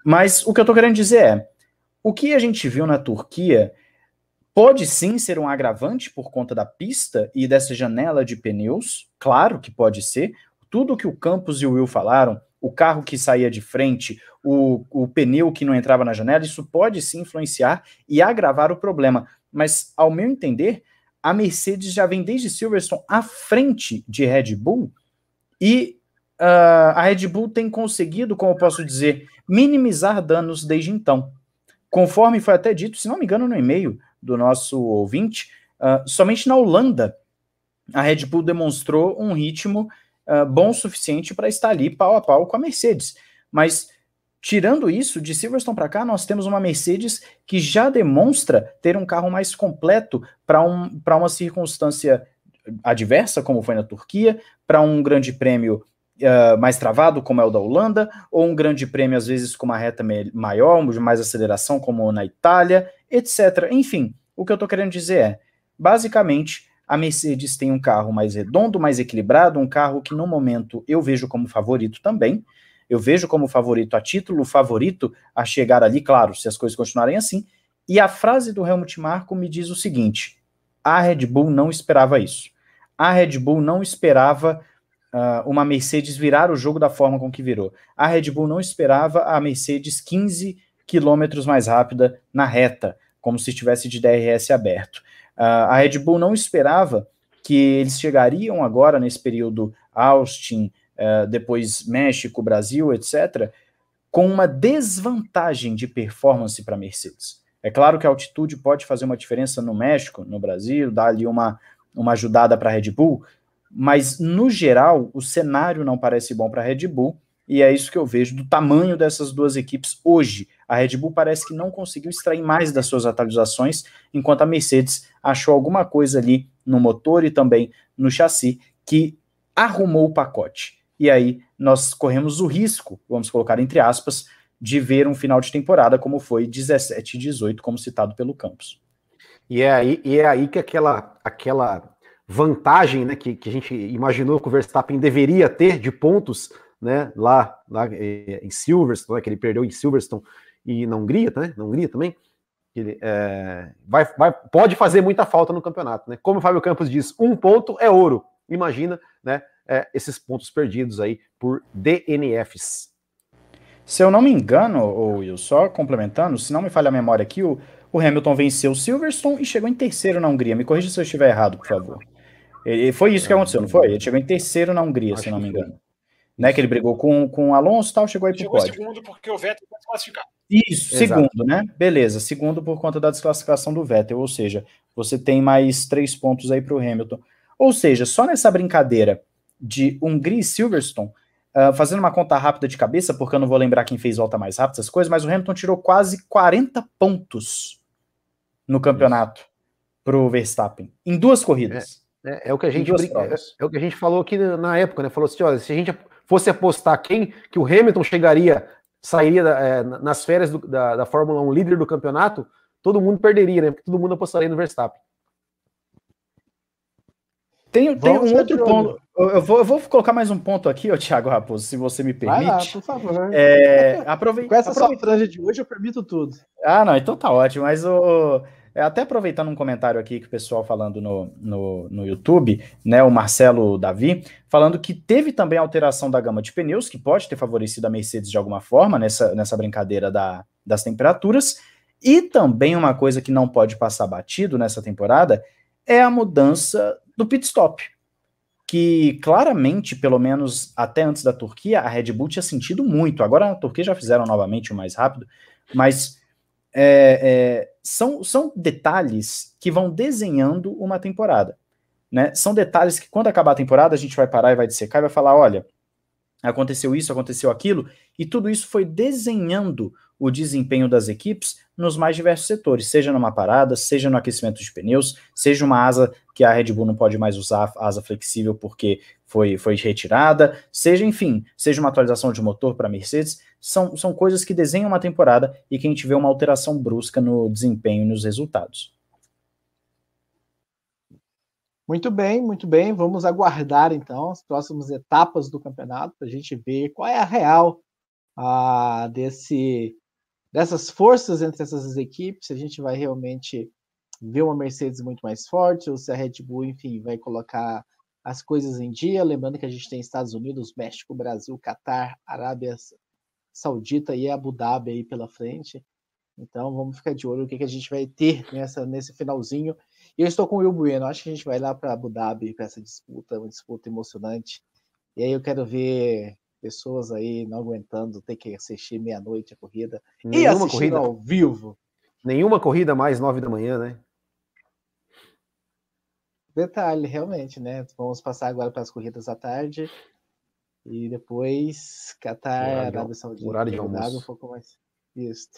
Mas o que eu estou querendo dizer é, o que a gente viu na Turquia pode sim ser um agravante por conta da pista e dessa janela de pneus, claro que pode ser, tudo que o Campos e o Will falaram, o carro que saía de frente, o, o pneu que não entrava na janela, isso pode sim influenciar e agravar o problema. Mas, ao meu entender, a Mercedes já vem desde Silverstone à frente de Red Bull e uh, a Red Bull tem conseguido, como eu posso dizer, minimizar danos desde então. Conforme foi até dito, se não me engano, no e-mail do nosso ouvinte, uh, somente na Holanda a Red Bull demonstrou um ritmo uh, bom o suficiente para estar ali pau a pau com a Mercedes. Mas tirando isso, de Silverstone para cá, nós temos uma Mercedes que já demonstra ter um carro mais completo para um, uma circunstância adversa, como foi na Turquia, para um grande prêmio uh, mais travado, como é o da Holanda, ou um grande prêmio, às vezes, com uma reta maior, mais aceleração, como na Itália, etc. Enfim, o que eu estou querendo dizer é, basicamente, a Mercedes tem um carro mais redondo, mais equilibrado, um carro que no momento eu vejo como favorito também. Eu vejo como favorito a título, favorito a chegar ali, claro, se as coisas continuarem assim. E a frase do Helmut Marko me diz o seguinte: a Red Bull não esperava isso. A Red Bull não esperava uh, uma Mercedes virar o jogo da forma com que virou. A Red Bull não esperava a Mercedes 15 quilômetros mais rápida na reta, como se estivesse de DRS aberto. Uh, a Red Bull não esperava que eles chegariam agora nesse período Austin, uh, depois México, Brasil, etc., com uma desvantagem de performance para a Mercedes. É claro que a altitude pode fazer uma diferença no México, no Brasil, dar ali uma, uma ajudada para a Red Bull, mas no geral o cenário não parece bom para a Red Bull e é isso que eu vejo do tamanho dessas duas equipes hoje. A Red Bull parece que não conseguiu extrair mais das suas atualizações, enquanto a Mercedes achou alguma coisa ali no motor e também no chassi que arrumou o pacote. E aí nós corremos o risco, vamos colocar entre aspas, de ver um final de temporada como foi 17 e 18, como citado pelo Campos. E é aí, e é aí que aquela, aquela vantagem né, que, que a gente imaginou que o Verstappen deveria ter de pontos né, lá, lá é, em Silverstone, né, que ele perdeu em Silverstone e na Hungria, né, na Hungria também, ele é, vai, vai, pode fazer muita falta no campeonato. Né? Como o Fábio Campos diz, um ponto é ouro. Imagina né, é, esses pontos perdidos aí por DNFs. Se eu não me engano, Will, só complementando, se não me falha a memória aqui, o, o Hamilton venceu o Silverstone e chegou em terceiro na Hungria. Me corrija se eu estiver errado, por favor. Ele, foi isso que aconteceu, não foi? Ele chegou em terceiro na Hungria, Acho se não me engano. Né, que ele brigou com, com o Alonso e tal, chegou aí pro pódio. segundo porque o Vettel foi desclassificado. Isso, Exato. segundo, né? Beleza, segundo por conta da desclassificação do Vettel, ou seja, você tem mais três pontos aí para o Hamilton. Ou seja, só nessa brincadeira de Hungria e Silverstone, uh, fazendo uma conta rápida de cabeça, porque eu não vou lembrar quem fez volta mais rápida, essas coisas, mas o Hamilton tirou quase 40 pontos no campeonato para o Verstappen, em duas corridas. É. É, é, o que a gente é, é, o que a gente falou aqui na época, né? Falou assim: olha, se a gente fosse apostar quem que o Hamilton chegaria, sairia é, nas férias do, da, da Fórmula 1 líder do campeonato, todo mundo perderia, né? Porque todo mundo apostaria no Verstappen. Tem, tem um outro ponto. Eu vou, eu vou, colocar mais um ponto aqui, ó, Thiago Raposo, se você me permite. Vai lá, por favor. É, aprove... Com essa aprove... sua franja de hoje, eu permito tudo. Ah, não, então tá ótimo. Mas o, até aproveitando um comentário aqui que o pessoal falando no, no, no YouTube, né, o Marcelo Davi, falando que teve também alteração da gama de pneus, que pode ter favorecido a Mercedes de alguma forma nessa, nessa brincadeira da, das temperaturas, e também uma coisa que não pode passar batido nessa temporada é a mudança do pit stop. Que claramente, pelo menos até antes da Turquia, a Red Bull tinha sentido muito. Agora na Turquia já fizeram novamente o mais rápido, mas é, é, são, são detalhes que vão desenhando uma temporada. Né? São detalhes que, quando acabar a temporada, a gente vai parar e vai dissecar e vai falar: olha, aconteceu isso, aconteceu aquilo, e tudo isso foi desenhando o desempenho das equipes nos mais diversos setores, seja numa parada, seja no aquecimento de pneus, seja uma asa que a Red Bull não pode mais usar, asa flexível porque foi, foi retirada, seja, enfim, seja uma atualização de motor para Mercedes, são, são coisas que desenham uma temporada e que a gente vê uma alteração brusca no desempenho e nos resultados. Muito bem, muito bem. Vamos aguardar então as próximas etapas do campeonato para a gente ver qual é a real a, desse dessas forças entre essas equipes, se a gente vai realmente ver uma Mercedes muito mais forte, ou se a Red Bull, enfim, vai colocar as coisas em dia. Lembrando que a gente tem Estados Unidos, México, Brasil, Catar, Arábia Saudita e Abu Dhabi aí pela frente. Então vamos ficar de olho o que, que a gente vai ter nessa, nesse finalzinho. E eu estou com o Will Bueno, acho que a gente vai lá para Abu Dhabi para essa disputa, uma disputa emocionante. E aí eu quero ver pessoas aí não aguentando ter que assistir meia-noite a corrida Nenhuma e corrida ao vivo. Nenhuma corrida mais nove da manhã, né? Detalhe, realmente, né? Vamos passar agora para as corridas à tarde e depois Qatar, Arábia Saudita. Horário de almoço. Um pouco mais. Isso.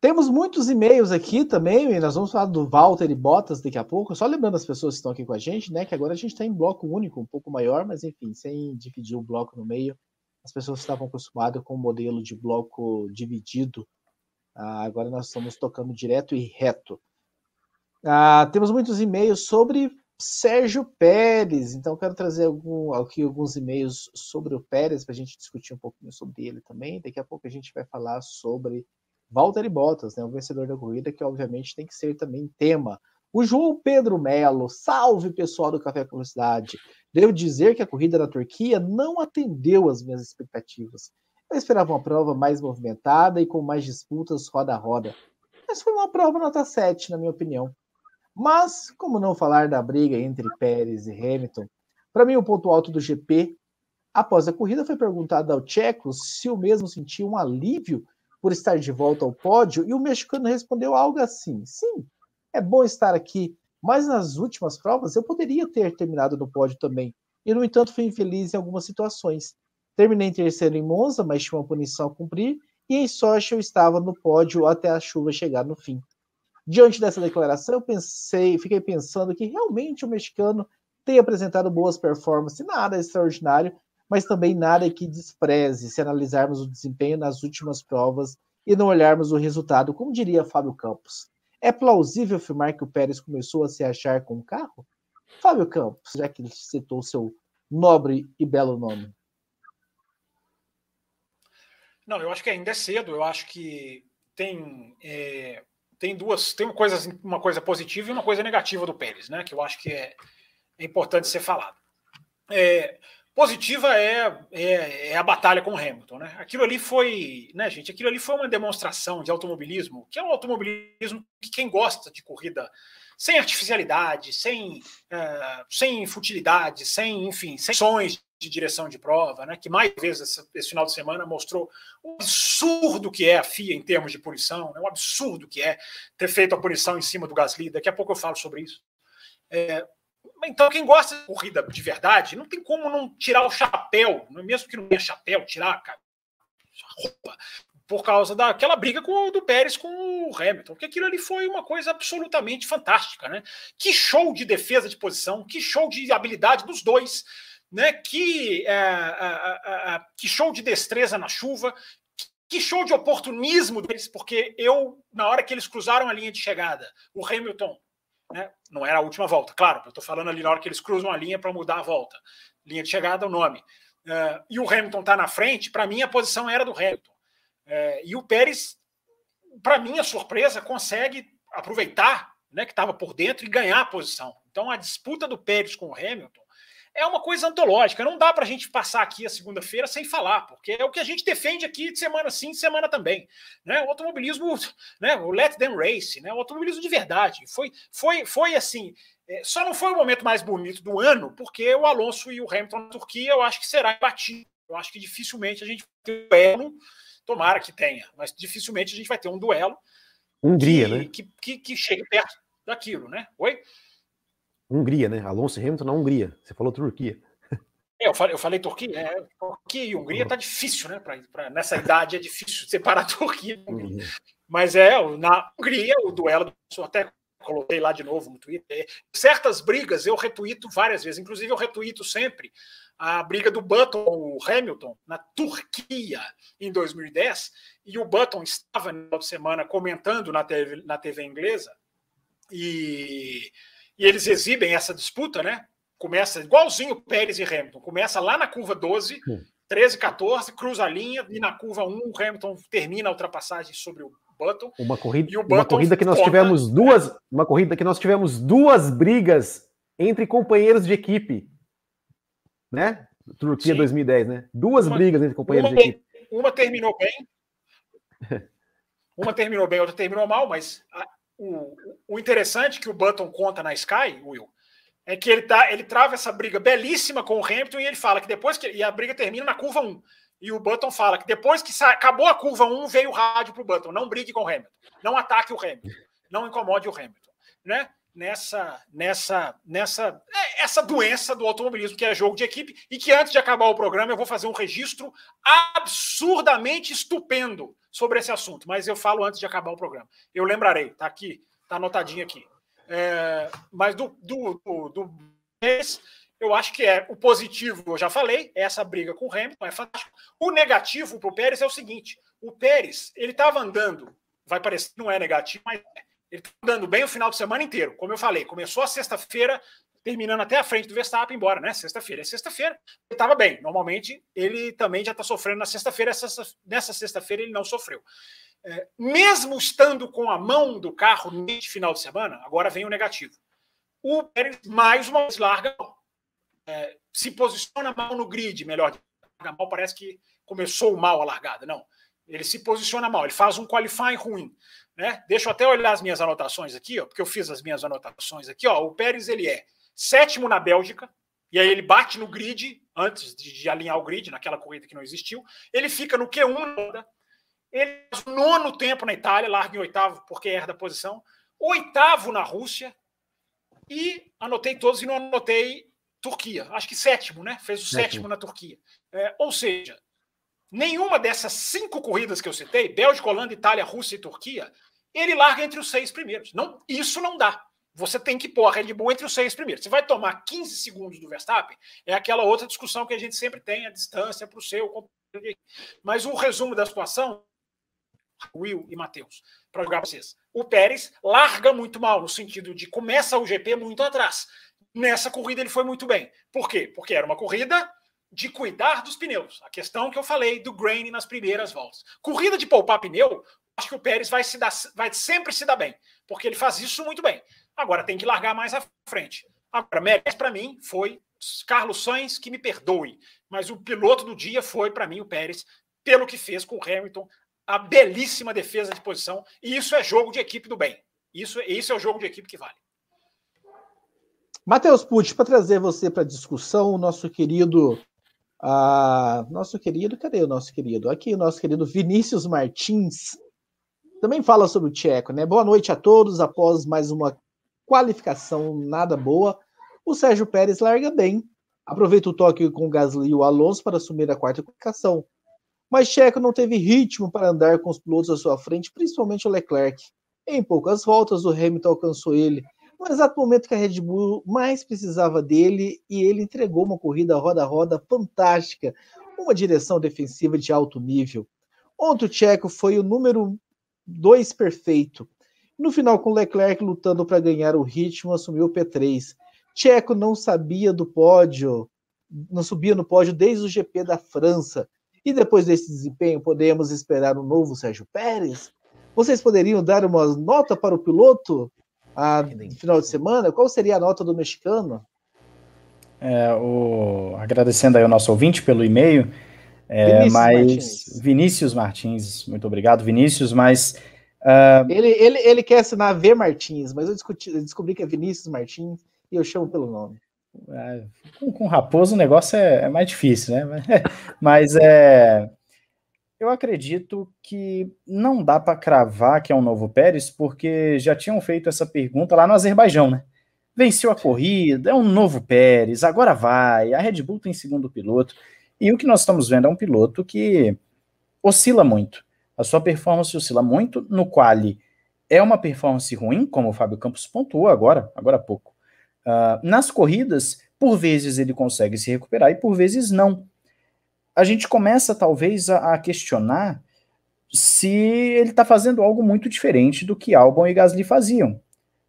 Temos muitos e-mails aqui também, e nós vamos falar do Walter e Bottas daqui a pouco. Só lembrando as pessoas que estão aqui com a gente, né? Que agora a gente está em bloco único, um pouco maior, mas enfim, sem dividir o bloco no meio. As pessoas estavam acostumadas com o modelo de bloco dividido. Ah, agora nós estamos tocando direto e reto. Ah, temos muitos e-mails sobre Sérgio Pérez, então quero trazer algum, aqui alguns e-mails sobre o Pérez para a gente discutir um pouquinho sobre ele também. Daqui a pouco a gente vai falar sobre Valtteri Bottas, né, o vencedor da corrida, que obviamente tem que ser também tema. O João Pedro Melo, salve pessoal do Café com. Devo dizer que a corrida na Turquia não atendeu às minhas expectativas. Eu esperava uma prova mais movimentada e com mais disputas roda a roda. Mas foi uma prova nota 7, na minha opinião. Mas, como não falar da briga entre Pérez e Hamilton, para mim o ponto alto do GP, após a corrida, foi perguntado ao Tcheco se o mesmo sentia um alívio por estar de volta ao pódio, e o mexicano respondeu algo assim: sim, é bom estar aqui, mas nas últimas provas eu poderia ter terminado no pódio também, e no entanto fui infeliz em algumas situações. Terminei em terceiro em Monza, mas tinha uma punição a cumprir, e em Sochi eu estava no pódio até a chuva chegar no fim. Diante dessa declaração, eu pensei, fiquei pensando que realmente o mexicano tem apresentado boas performances, nada extraordinário, mas também nada que despreze se analisarmos o desempenho nas últimas provas e não olharmos o resultado, como diria Fábio Campos. É plausível afirmar que o Pérez começou a se achar com o carro? Fábio Campos, já que ele citou seu nobre e belo nome. Não, eu acho que ainda é cedo. Eu acho que tem é, tem duas tem uma coisa uma coisa positiva e uma coisa negativa do Pérez, né? Que eu acho que é, é importante ser falado. É, Positiva é, é, é, a batalha com o Hamilton, né? Aquilo ali foi, né, gente? Aquilo ali foi uma demonstração de automobilismo, que é um automobilismo que quem gosta de corrida sem artificialidade, sem, uh, sem futilidade, sem, enfim, sem sonhos de direção de prova, né? Que mais vezes esse, final de semana mostrou o absurdo que é a FIA em termos de punição, né? o absurdo que é ter feito a punição em cima do Gasly. Daqui a pouco eu falo sobre isso. É, então, quem gosta de corrida de verdade, não tem como não tirar o chapéu, é mesmo que não tenha chapéu, tirar a roupa, por causa daquela briga com do Pérez com o Hamilton, porque aquilo ali foi uma coisa absolutamente fantástica, né? Que show de defesa de posição, que show de habilidade dos dois, né? Que, é, é, é, que show de destreza na chuva, que show de oportunismo deles, porque eu, na hora que eles cruzaram a linha de chegada, o Hamilton né? Não era a última volta, claro. Eu estou falando ali na hora que eles cruzam a linha para mudar a volta. Linha de chegada, o nome. Uh, e o Hamilton está na frente, para mim a posição era do Hamilton. E o Pérez, para minha surpresa, consegue aproveitar né, que estava por dentro e ganhar a posição. Então a disputa do Pérez com o Hamilton é uma coisa antológica. Não dá para a gente passar aqui a segunda-feira sem falar, porque é o que a gente defende aqui de semana sim, de semana também. Né? O automobilismo, né? o Let Them Race, né? o automobilismo de verdade. Foi, foi, foi assim. É, só não foi o momento mais bonito do ano, porque o Alonso e o Hamilton na Turquia eu acho que será batido. Eu acho que dificilmente a gente vai ter um duelo. Tomara que tenha, mas dificilmente a gente vai ter um duelo. Hungria, né? Que, que, que chegue perto daquilo, né? Oi? Hungria, né? Alonso e Hamilton na Hungria. Você falou Turquia. É, eu falei, eu falei Turquia, é, Turquia e Hungria tá difícil, né? Pra, pra, nessa idade é difícil separar Turquia e Hungria. Uhum. Mas é, na Hungria, o duelo, eu até coloquei lá de novo no Twitter. Certas brigas eu retuito várias vezes, inclusive eu retuito sempre a briga do Button com o Hamilton na Turquia em 2010, e o Button estava no final de semana comentando na TV, na TV inglesa, e e eles exibem essa disputa, né? Começa igualzinho Pérez e Hamilton. Começa lá na curva 12, 13, 14, cruza a linha, e na curva 1 o Hamilton termina a ultrapassagem sobre o Button. Uma corrida, uma corrida que nós conta, tivemos duas, uma corrida que nós tivemos duas brigas entre companheiros de equipe, né? Turquia Sim. 2010, né? Duas uma, brigas entre companheiros de equipe. Uma terminou bem. Uma terminou bem, outra terminou mal, mas a, o, o interessante que o Button conta na Sky, Will, é que ele, tá, ele trava essa briga belíssima com o Hamilton e ele fala que depois que. E a briga termina na curva 1. E o Button fala que depois que acabou a curva 1, veio o rádio para o Button: não brigue com o Hamilton, não ataque o Hamilton, não incomode o Hamilton. Né? Nessa, nessa, nessa é, essa doença do automobilismo, que é jogo de equipe, e que antes de acabar o programa eu vou fazer um registro absurdamente estupendo sobre esse assunto, mas eu falo antes de acabar o programa. Eu lembrarei, tá aqui, tá anotadinho aqui. É, mas do, do, do, do eu acho que é o positivo, eu já falei, é essa briga com o Hamilton, é fantástico. O negativo para o Pérez é o seguinte: o Pérez, ele estava andando, vai parecer não é negativo, mas ele está andando bem o final de semana inteiro. Como eu falei, começou a sexta-feira, terminando até a frente do Verstappen, embora, né? Sexta-feira é sexta-feira, ele estava bem. Normalmente, ele também já está sofrendo na sexta-feira, nessa sexta-feira ele não sofreu. É, mesmo estando com a mão do carro neste final de semana, agora vem o negativo. O Pérez, mais uma vez, larga é, se posiciona mal no grid, melhor larga mal, parece que começou mal a largada. Não, ele se posiciona mal, ele faz um qualifying ruim. Né? Deixa eu até olhar as minhas anotações aqui, ó, porque eu fiz as minhas anotações aqui. Ó, o Pérez ele é sétimo na Bélgica, e aí ele bate no grid, antes de, de alinhar o grid, naquela corrida que não existiu. Ele fica no Q1, ele faz o nono tempo na Itália, larga em oitavo porque herda a posição. Oitavo na Rússia, e anotei todos e não anotei Turquia. Acho que sétimo, né? Fez o sétimo, sétimo na Turquia. É, ou seja, nenhuma dessas cinco corridas que eu citei, Bélgica, Holanda, Itália, Rússia e Turquia, ele larga entre os seis primeiros. Não, isso não dá você tem que pôr a Red Bull entre os seis primeiros. Você vai tomar 15 segundos do Verstappen, é aquela outra discussão que a gente sempre tem, a distância para o seu. Mas o resumo da situação, Will e Matheus, para jogar para vocês. O Pérez larga muito mal, no sentido de começa o GP muito atrás. Nessa corrida ele foi muito bem. Por quê? Porque era uma corrida de cuidar dos pneus. A questão que eu falei do grain nas primeiras voltas. Corrida de poupar pneu, acho que o Pérez vai, se dar, vai sempre se dar bem, porque ele faz isso muito bem. Agora tem que largar mais à frente. Agora, merece para mim foi Carlos Sainz, que me perdoe, mas o piloto do dia foi para mim o Pérez, pelo que fez com o Hamilton, a belíssima defesa de posição, e isso é jogo de equipe do bem. Isso, isso é o jogo de equipe que vale. Matheus Pucci, para trazer você para discussão, o nosso querido. Uh, nosso querido, cadê o nosso querido? Aqui, o nosso querido Vinícius Martins também fala sobre o Tcheco, né? Boa noite a todos. Após mais uma qualificação nada boa, o Sérgio Pérez larga bem. Aproveita o toque com o Gasly e o Alonso para assumir a quarta colocação. Mas Checo não teve ritmo para andar com os pilotos à sua frente, principalmente o Leclerc. Em poucas voltas, o Hamilton alcançou ele, no exato momento que a Red Bull mais precisava dele, e ele entregou uma corrida roda a roda fantástica, uma direção defensiva de alto nível. Ontem o Checo foi o número dois perfeito. No final, com Leclerc lutando para ganhar o ritmo, assumiu o P3. Checo não sabia do pódio, não subia no pódio desde o GP da França. E depois desse desempenho, podemos esperar um novo Sérgio Pérez? Vocês poderiam dar uma nota para o piloto a, final de semana? Qual seria a nota do mexicano? é, o, agradecendo aí o nosso ouvinte pelo e-mail, é, Vinícius mas Martins. Vinícius Martins, muito obrigado, Vinícius, mas uh... ele, ele, ele quer assinar V Martins, mas eu, discuti, eu descobri que é Vinícius Martins e eu chamo pelo nome. É, com, com Raposo o negócio é, é mais difícil, né? Mas é, eu acredito que não dá para cravar que é um novo Pérez, porque já tinham feito essa pergunta lá no Azerbaijão, né? Venceu a corrida, é um novo Pérez, agora vai. A Red Bull tem segundo piloto. E o que nós estamos vendo é um piloto que oscila muito. A sua performance oscila muito. No quali é uma performance ruim, como o Fábio Campos pontuou agora, agora há pouco. Uh, nas corridas, por vezes ele consegue se recuperar e por vezes não. A gente começa talvez a, a questionar se ele está fazendo algo muito diferente do que Albon e Gasly faziam.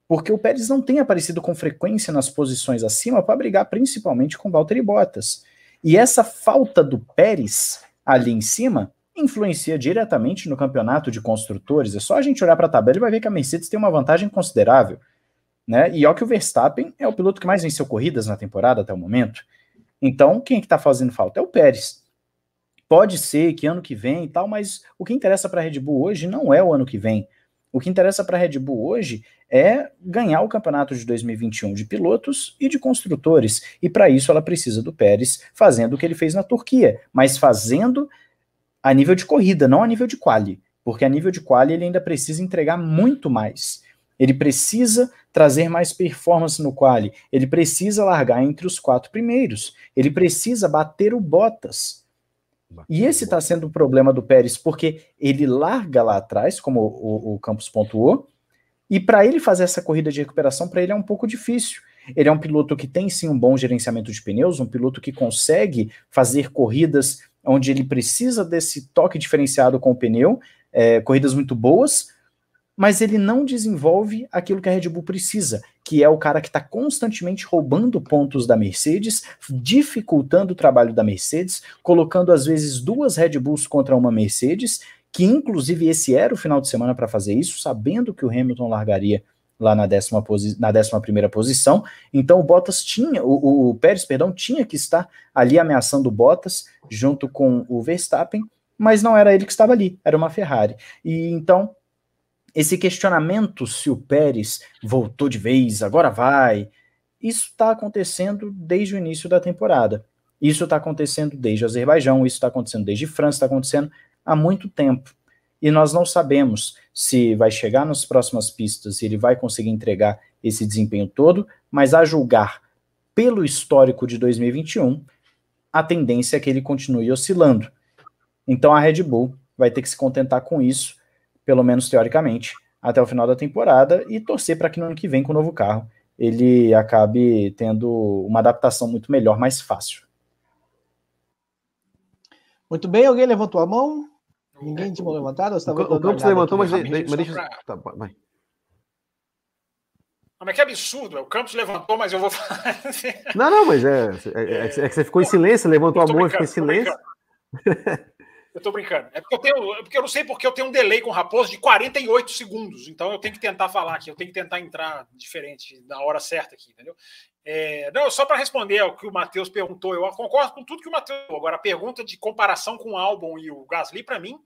Porque o Pérez não tem aparecido com frequência nas posições acima para brigar principalmente com Valtteri Bottas. E essa falta do Pérez ali em cima influencia diretamente no campeonato de construtores. É só a gente olhar para a tabela e vai ver que a Mercedes tem uma vantagem considerável. Né? E ó que o Verstappen é o piloto que mais venceu corridas na temporada até o momento. Então, quem é está fazendo falta? É o Pérez. Pode ser que ano que vem e tal, mas o que interessa para a Red Bull hoje não é o ano que vem. O que interessa para a Red Bull hoje é ganhar o campeonato de 2021 de pilotos e de construtores. E para isso ela precisa do Pérez fazendo o que ele fez na Turquia, mas fazendo a nível de corrida, não a nível de quali. Porque a nível de quali ele ainda precisa entregar muito mais. Ele precisa trazer mais performance no quali, ele precisa largar entre os quatro primeiros, ele precisa bater o Bottas. E esse está sendo o problema do Pérez, porque ele larga lá atrás, como o, o Campos pontuou, e para ele fazer essa corrida de recuperação, para ele é um pouco difícil. Ele é um piloto que tem sim um bom gerenciamento de pneus, um piloto que consegue fazer corridas onde ele precisa desse toque diferenciado com o pneu, é, corridas muito boas, mas ele não desenvolve aquilo que a Red Bull precisa, que é o cara que está constantemente roubando pontos da Mercedes, dificultando o trabalho da Mercedes, colocando às vezes duas Red Bulls contra uma Mercedes, que inclusive esse era o final de semana para fazer isso, sabendo que o Hamilton largaria lá na décima, na décima primeira posição. Então o Bottas tinha, o, o Pérez, perdão, tinha que estar ali ameaçando o Bottas junto com o Verstappen, mas não era ele que estava ali, era uma Ferrari. E então esse questionamento se o Pérez voltou de vez, agora vai, isso está acontecendo desde o início da temporada. Isso está acontecendo desde o Azerbaijão, isso está acontecendo desde França, está acontecendo há muito tempo. E nós não sabemos se vai chegar nas próximas pistas, se ele vai conseguir entregar esse desempenho todo, mas a julgar pelo histórico de 2021, a tendência é que ele continue oscilando. Então a Red Bull vai ter que se contentar com isso pelo menos teoricamente, até o final da temporada e torcer para que no ano que vem, com o novo carro, ele acabe tendo uma adaptação muito melhor, mais fácil. Muito bem, alguém levantou a mão? Ninguém tinha levantado? O, o Campos levantou, mas, mas deixa. Tá, vai. Mas que absurdo, o Campos levantou, mas eu vou falar. Não, não, mas é, é, é, é que você ficou em silêncio, levantou a mão e ficou em silêncio. Eu tô brincando. É porque eu tenho. É porque eu não sei porque eu tenho um delay com o Raposo de 48 segundos. Então eu tenho que tentar falar aqui, eu tenho que tentar entrar diferente na hora certa aqui, entendeu? É, não, só para responder ao que o Matheus perguntou, eu concordo com tudo que o Matheus. Agora, a pergunta de comparação com o Albon e o Gasly, para mim,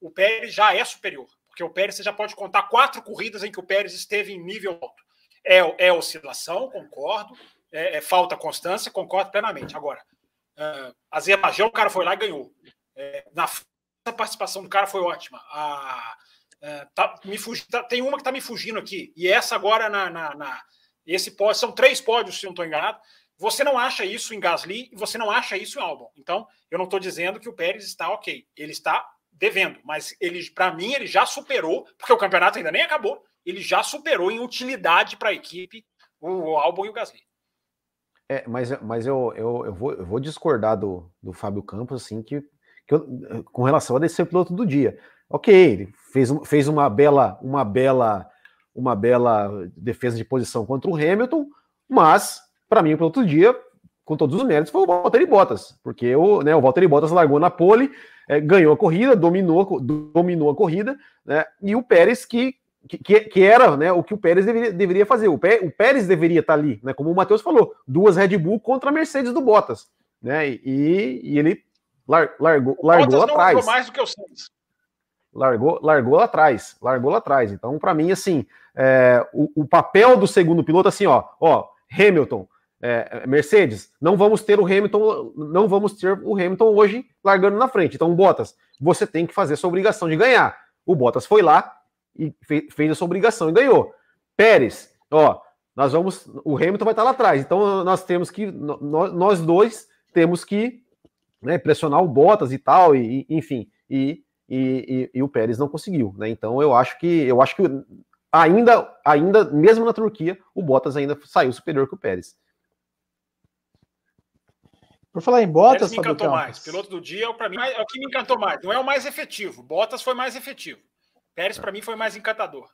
o Pérez já é superior. Porque o Pérez você já pode contar quatro corridas em que o Pérez esteve em nível alto. É, é oscilação, concordo. É, é falta constância, concordo plenamente. Agora, uh, Azerbaijão, o cara foi lá e ganhou. É, na a participação do cara foi ótima. A, é, tá, me fugi, tá, tem uma que está me fugindo aqui, e essa agora na. na, na esse pódio, são três pódios, se não estou enganado. Você não acha isso em Gasly e você não acha isso em Albon. Então, eu não estou dizendo que o Pérez está ok. Ele está devendo, mas ele, para mim, ele já superou, porque o campeonato ainda nem acabou, ele já superou em utilidade para a equipe o Albon e o Gasly. É, mas, mas eu, eu, eu, vou, eu vou discordar do, do Fábio Campos, assim, que eu, com relação a descer piloto do dia. Ok, ele fez, fez uma bela, uma bela, uma bela defesa de posição contra o Hamilton, mas para mim o piloto do dia, com todos os méritos, foi o Valtteri Bottas, porque o, né, o Valtteri Bottas largou na pole, é, ganhou a corrida, dominou, dominou a corrida, né, e o Pérez que que, que, era né, o que o Pérez deveria, deveria fazer. O, Pé, o Pérez deveria estar ali, né, como o Matheus falou, duas Red Bull contra a Mercedes do Bottas. Né, e, e ele lar, largou, largou lá atrás. mais do que o Sainz. Largou, largou lá atrás, largou lá atrás. Então, para mim, assim, é, o, o, papel do segundo piloto, assim, ó, ó, Hamilton, é, Mercedes, não vamos ter o Hamilton, não vamos ter o Hamilton hoje largando na frente. Então, Bottas, você tem que fazer a sua obrigação de ganhar. O Bottas foi lá, e fez a sua obrigação e ganhou. Pérez, ó, nós vamos, o Hamilton vai estar lá atrás, então nós temos que, nós dois temos que né, pressionar o Bottas e tal, e, enfim, e, e, e, o Pérez não conseguiu, né? Então eu acho que eu acho que ainda, ainda mesmo na Turquia, o Bottas ainda saiu superior que o Pérez. Por falar em Bottas, Pérez me encantou mais. Piloto do dia, para mim, é o que me encantou mais. Não é o mais efetivo. Bottas foi mais efetivo. Pérez, para mim, foi mais encantador.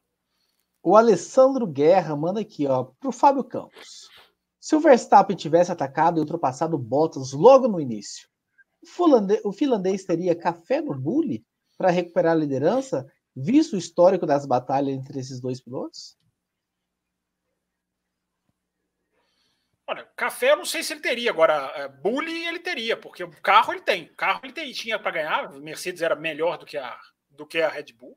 O Alessandro Guerra manda aqui, ó, pro Fábio Campos. Se o Verstappen tivesse atacado e ultrapassado Bottas logo no início, o finlandês teria café no bule para recuperar a liderança, visto o histórico das batalhas entre esses dois pilotos? Olha, café eu não sei se ele teria, agora é, bully ele teria, porque o carro ele tem, o carro ele tinha para ganhar, Mercedes era melhor do que a do que a Red Bull.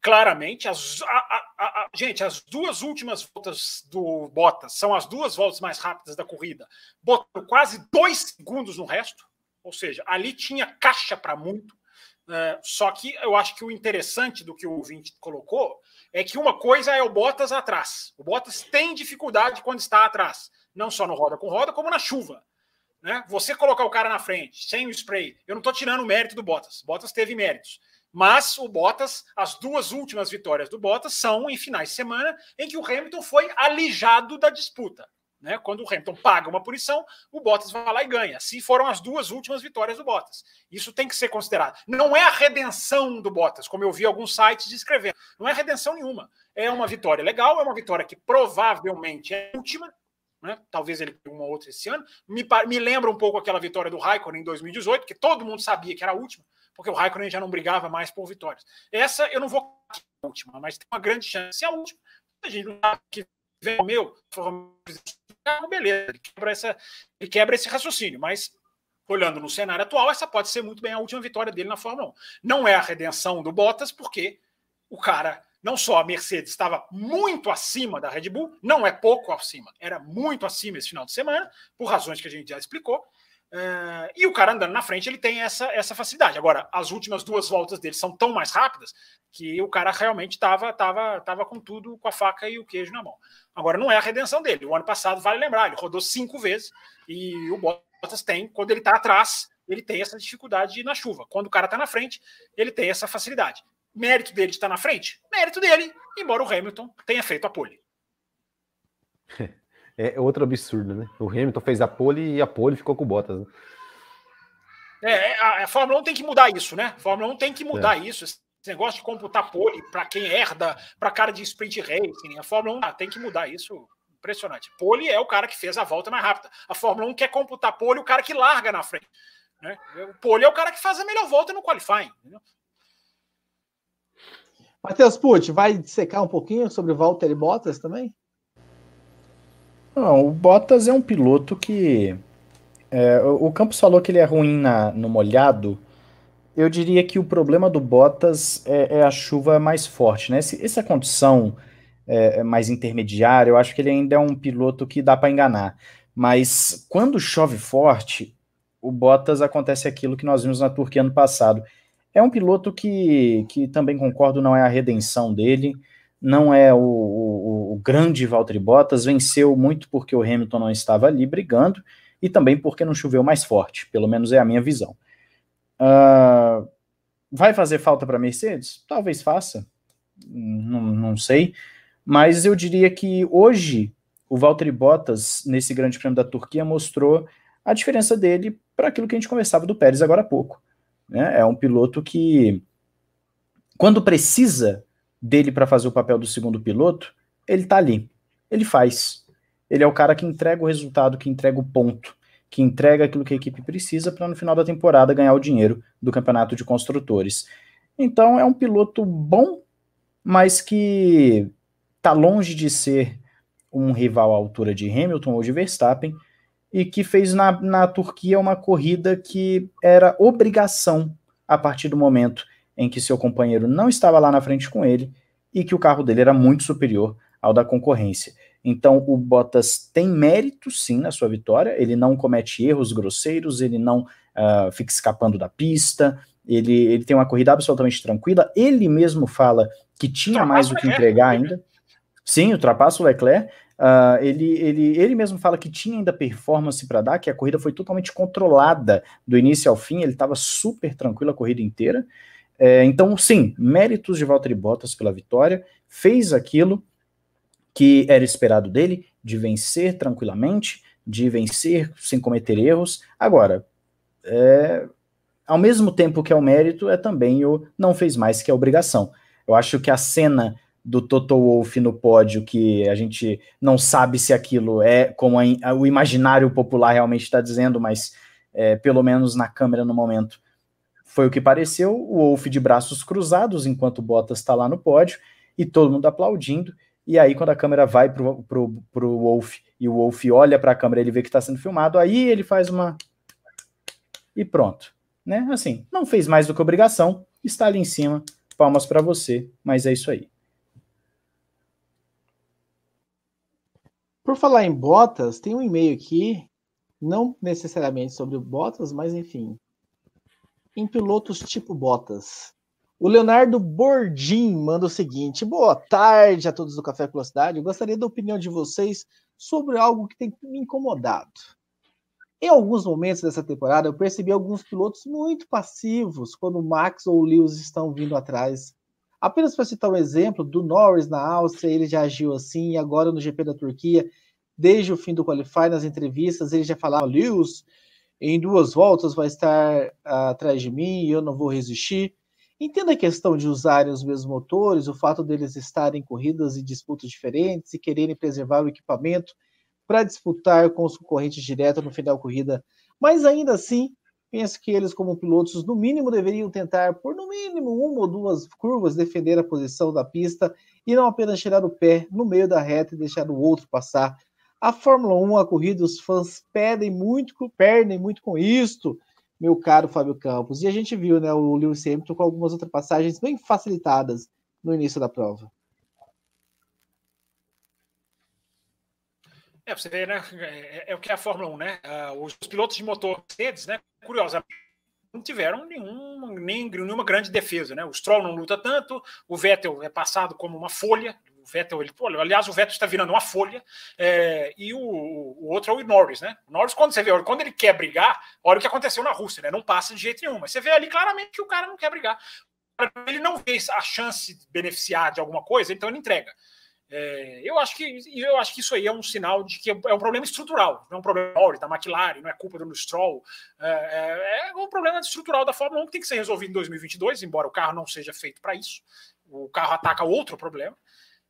Claramente. As, a, a, a, gente, as duas últimas voltas do Bottas são as duas voltas mais rápidas da corrida, botou quase dois segundos no resto, ou seja, ali tinha caixa para muito. É, só que eu acho que o interessante do que o Vinte colocou é que uma coisa é o Bottas atrás. O Bottas tem dificuldade quando está atrás, não só no roda com roda, como na chuva. Né? Você colocar o cara na frente, sem o spray, eu não estou tirando o mérito do Bottas. Bottas teve méritos. Mas o Bottas, as duas últimas vitórias do Bottas são em finais de semana em que o Hamilton foi alijado da disputa. Né? Quando o Hamilton paga uma punição, o Bottas vai lá e ganha. Assim foram as duas últimas vitórias do Bottas. Isso tem que ser considerado. Não é a redenção do Bottas, como eu vi alguns sites descrevendo. Não é redenção nenhuma. É uma vitória legal, é uma vitória que provavelmente é a última. Né? Talvez ele tenha uma outra esse ano. Me, me lembra um pouco aquela vitória do Raikkonen em 2018, que todo mundo sabia que era a última porque o Raikkonen já não brigava mais por vitórias. Essa eu não vou a última, mas tem uma grande chance. A última, a gente não sabe que vem o meu, beleza, ele quebra, essa, ele quebra esse raciocínio, mas olhando no cenário atual, essa pode ser muito bem a última vitória dele na Fórmula 1. Não é a redenção do Bottas, porque o cara, não só a Mercedes estava muito acima da Red Bull, não é pouco acima, era muito acima esse final de semana, por razões que a gente já explicou, Uh, e o cara andando na frente, ele tem essa, essa facilidade. Agora, as últimas duas voltas dele são tão mais rápidas que o cara realmente estava tava, tava com tudo, com a faca e o queijo na mão. Agora, não é a redenção dele. O ano passado, vale lembrar, ele rodou cinco vezes e o Bottas tem, quando ele está atrás, ele tem essa dificuldade na chuva. Quando o cara está na frente, ele tem essa facilidade. Mérito dele de estar na frente? Mérito dele, embora o Hamilton tenha feito a pole. é outro absurdo, né? O Hamilton fez a pole e a pole ficou com o Bottas. Né? É, a, a, Fórmula 1 tem que mudar isso, né? A Fórmula 1 tem que mudar é. isso. Esse negócio de computar pole para quem herda, para cara de sprint racing. A Fórmula 1 ah, tem que mudar isso. Impressionante. Pole é o cara que fez a volta mais rápida. A Fórmula 1 quer computar pole o cara que larga na frente. Né? O pole é o cara que faz a melhor volta no qualifying. Entendeu? Matheus Pucci, vai secar um pouquinho sobre Valtteri Bottas também? Não, o Bottas é um piloto que. É, o Campos falou que ele é ruim na, no molhado. Eu diria que o problema do Bottas é, é a chuva mais forte, né? Esse, essa condição é, é mais intermediária, eu acho que ele ainda é um piloto que dá para enganar. Mas quando chove forte, o Bottas acontece aquilo que nós vimos na Turquia ano passado. É um piloto que, que também concordo, não é a redenção dele não é o, o, o, grande Valtteri Bottas, venceu muito porque o Hamilton não estava ali brigando e também porque não choveu mais forte, pelo menos é a minha visão. Uh, vai fazer falta para Mercedes? Talvez faça, não, não sei, mas eu diria que hoje o Valtteri Bottas, nesse grande prêmio da Turquia, mostrou a diferença dele para aquilo que a gente conversava do Pérez agora há pouco. Né? É um piloto que, quando precisa dele para fazer o papel do segundo piloto, ele tá ali. Ele faz. Ele é o cara que entrega o resultado, que entrega o ponto, que entrega aquilo que a equipe precisa para no final da temporada ganhar o dinheiro do campeonato de construtores. Então é um piloto bom, mas que está longe de ser um rival à altura de Hamilton ou de Verstappen, e que fez na, na Turquia uma corrida que era obrigação a partir do momento em que seu companheiro não estava lá na frente com ele e que o carro dele era muito superior ao da concorrência. Então o Bottas tem mérito sim na sua vitória, ele não comete erros grosseiros, ele não uh, fica escapando da pista, ele, ele tem uma corrida absolutamente tranquila, ele mesmo fala que tinha mais o que entregar ainda. Sim, ultrapassa o Leclerc. Uh, ele, ele, ele mesmo fala que tinha ainda performance para dar, que a corrida foi totalmente controlada do início ao fim, ele estava super tranquilo a corrida inteira. É, então, sim, méritos de Valtteri Bottas pela vitória, fez aquilo que era esperado dele, de vencer tranquilamente, de vencer sem cometer erros. Agora, é, ao mesmo tempo que é o mérito, é também o não fez mais que a obrigação. Eu acho que a cena do Toto Wolff no pódio, que a gente não sabe se aquilo é como a, o imaginário popular realmente está dizendo, mas é, pelo menos na câmera no momento foi o que pareceu. O Wolff de braços cruzados enquanto o Bottas está lá no pódio e todo mundo aplaudindo. E aí, quando a câmera vai pro, pro, pro Wolf e o Wolf olha para a câmera, ele vê que está sendo filmado, aí ele faz uma. E pronto. Né? Assim, não fez mais do que obrigação, está ali em cima, palmas para você, mas é isso aí. Por falar em Bottas, tem um e-mail aqui, não necessariamente sobre o Bottas, mas enfim. Em pilotos tipo Bottas. O Leonardo Bordim manda o seguinte: Boa tarde a todos do Café Velocidade. Eu gostaria da opinião de vocês sobre algo que tem me incomodado. Em alguns momentos dessa temporada, eu percebi alguns pilotos muito passivos quando o Max ou o Lewis estão vindo atrás Apenas para citar um exemplo, do Norris na Áustria, ele já agiu assim, e agora no GP da Turquia, desde o fim do Qualify, nas entrevistas, ele já falava, Lewis, em duas voltas vai estar uh, atrás de mim e eu não vou resistir. Entenda a questão de usarem os mesmos motores, o fato deles estarem em corridas e disputas diferentes e quererem preservar o equipamento para disputar com os concorrentes direto no final da corrida, mas ainda assim Penso que eles, como pilotos, no mínimo deveriam tentar, por no mínimo uma ou duas curvas, defender a posição da pista e não apenas tirar o pé no meio da reta e deixar o outro passar. A Fórmula 1, a corrida, os fãs pedem muito, perdem muito com isto, meu caro Fábio Campos. E a gente viu né, o Lewis Hamilton com algumas ultrapassagens bem facilitadas no início da prova. É, você vê, né? É, é, o que é a Fórmula 1, né? Uh, os pilotos de motor Mercedes, né? Curiosamente, não tiveram nenhum, nem, nenhuma grande defesa, né? O Stroll não luta tanto, o Vettel é passado como uma folha. O Vettel, ele, aliás, o Vettel está virando uma folha, é, e o, o, outro é o Norris, né? O Norris, quando você vê, quando ele quer brigar, olha o que aconteceu na Rússia, né? Não passa de jeito nenhum, mas você vê ali claramente que o cara não quer brigar. Ele não vê a chance de beneficiar de alguma coisa, então ele entrega. É, eu, acho que, eu acho que isso aí é um sinal de que é um problema estrutural, não é um problema da McLaren, não é culpa do Stroll, é, é, é, um problema estrutural da Fórmula 1 que tem que ser resolvido em 2022, embora o carro não seja feito para isso. O carro ataca outro problema.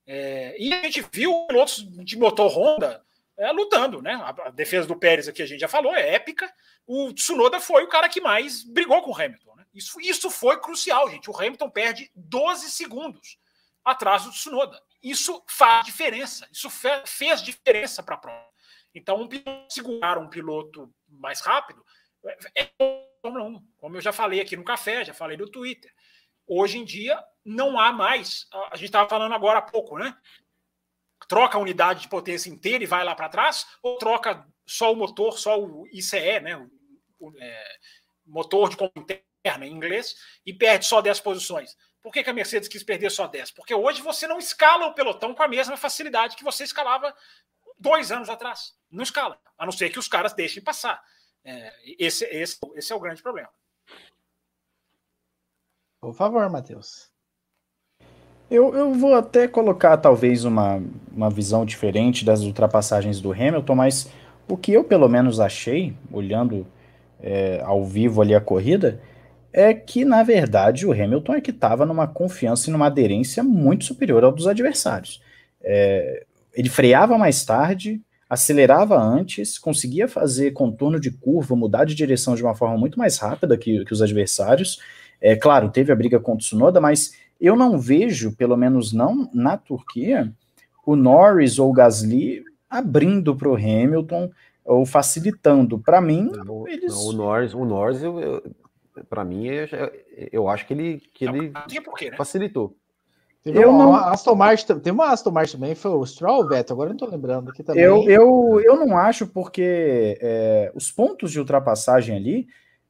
É, e a gente viu pilotos de motor Honda é, lutando, né? A, a, defesa do Pérez aqui a gente já falou, é épica. O Tsunoda foi o cara que mais brigou com o Hamilton. Né? Isso, isso foi crucial, gente. O Hamilton perde 12 segundos atrás do Tsunoda isso faz diferença, isso fez diferença para a prova. Então, um piloto segurar um piloto mais rápido é 1, como eu já falei aqui no café, já falei no Twitter. Hoje em dia, não há mais. A gente estava falando agora há pouco, né? Troca a unidade de potência inteira e vai lá para trás, ou troca só o motor, só o ICE, né? O, o é, motor de interna em inglês, e perde só 10 posições. Por que, que, a Mercedes quis perder só 10? Porque hoje você não escala o pelotão com a mesma facilidade que você escalava dois anos atrás. Não escala, a não ser que os caras deixem passar. É, esse, esse, esse é o grande problema. Por favor, Matheus. Eu, eu vou até colocar talvez uma, uma visão diferente das ultrapassagens do Hamilton, mas o que eu pelo menos achei, olhando é, ao vivo ali a corrida, é que, na verdade, o Hamilton é que estava numa confiança e numa aderência muito superior ao dos adversários. É, ele freava mais tarde, acelerava antes, conseguia fazer contorno de curva, mudar de direção de uma forma muito mais rápida que, que os adversários. É claro, teve a briga contra o Tsunoda, mas eu não vejo, pelo menos não na Turquia, o Norris ou o Gasly abrindo para o Hamilton ou facilitando. Para mim, não, eles... Não, o Norris, o Norris eu, eu para mim, eu, eu, acho que ele, que ele né? facilitou. Teve eu uma, não... Aston Martin, tem uma Aston Martin também, foi o Stroll, Beto, agora não tô lembrando aqui também. Eu, eu, eu não acho, porque é, os pontos de ultrapassagem ali,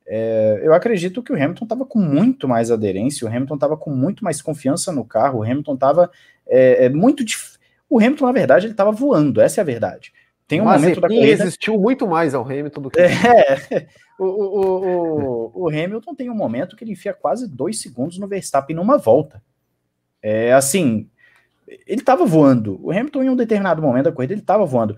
é, eu acredito que o Hamilton estava com muito mais aderência, o Hamilton estava com muito mais confiança no carro, o Hamilton estava é, é, muito. Dif... O Hamilton, na verdade, ele estava voando, essa é a verdade. Tem um Mas momento da corrida. resistiu muito mais ao Hamilton do que. É, o, o, o, o, Hamilton tem um momento que ele enfia quase dois segundos no Verstappen numa volta. É assim, ele estava voando. O Hamilton, em um determinado momento da corrida, ele estava voando.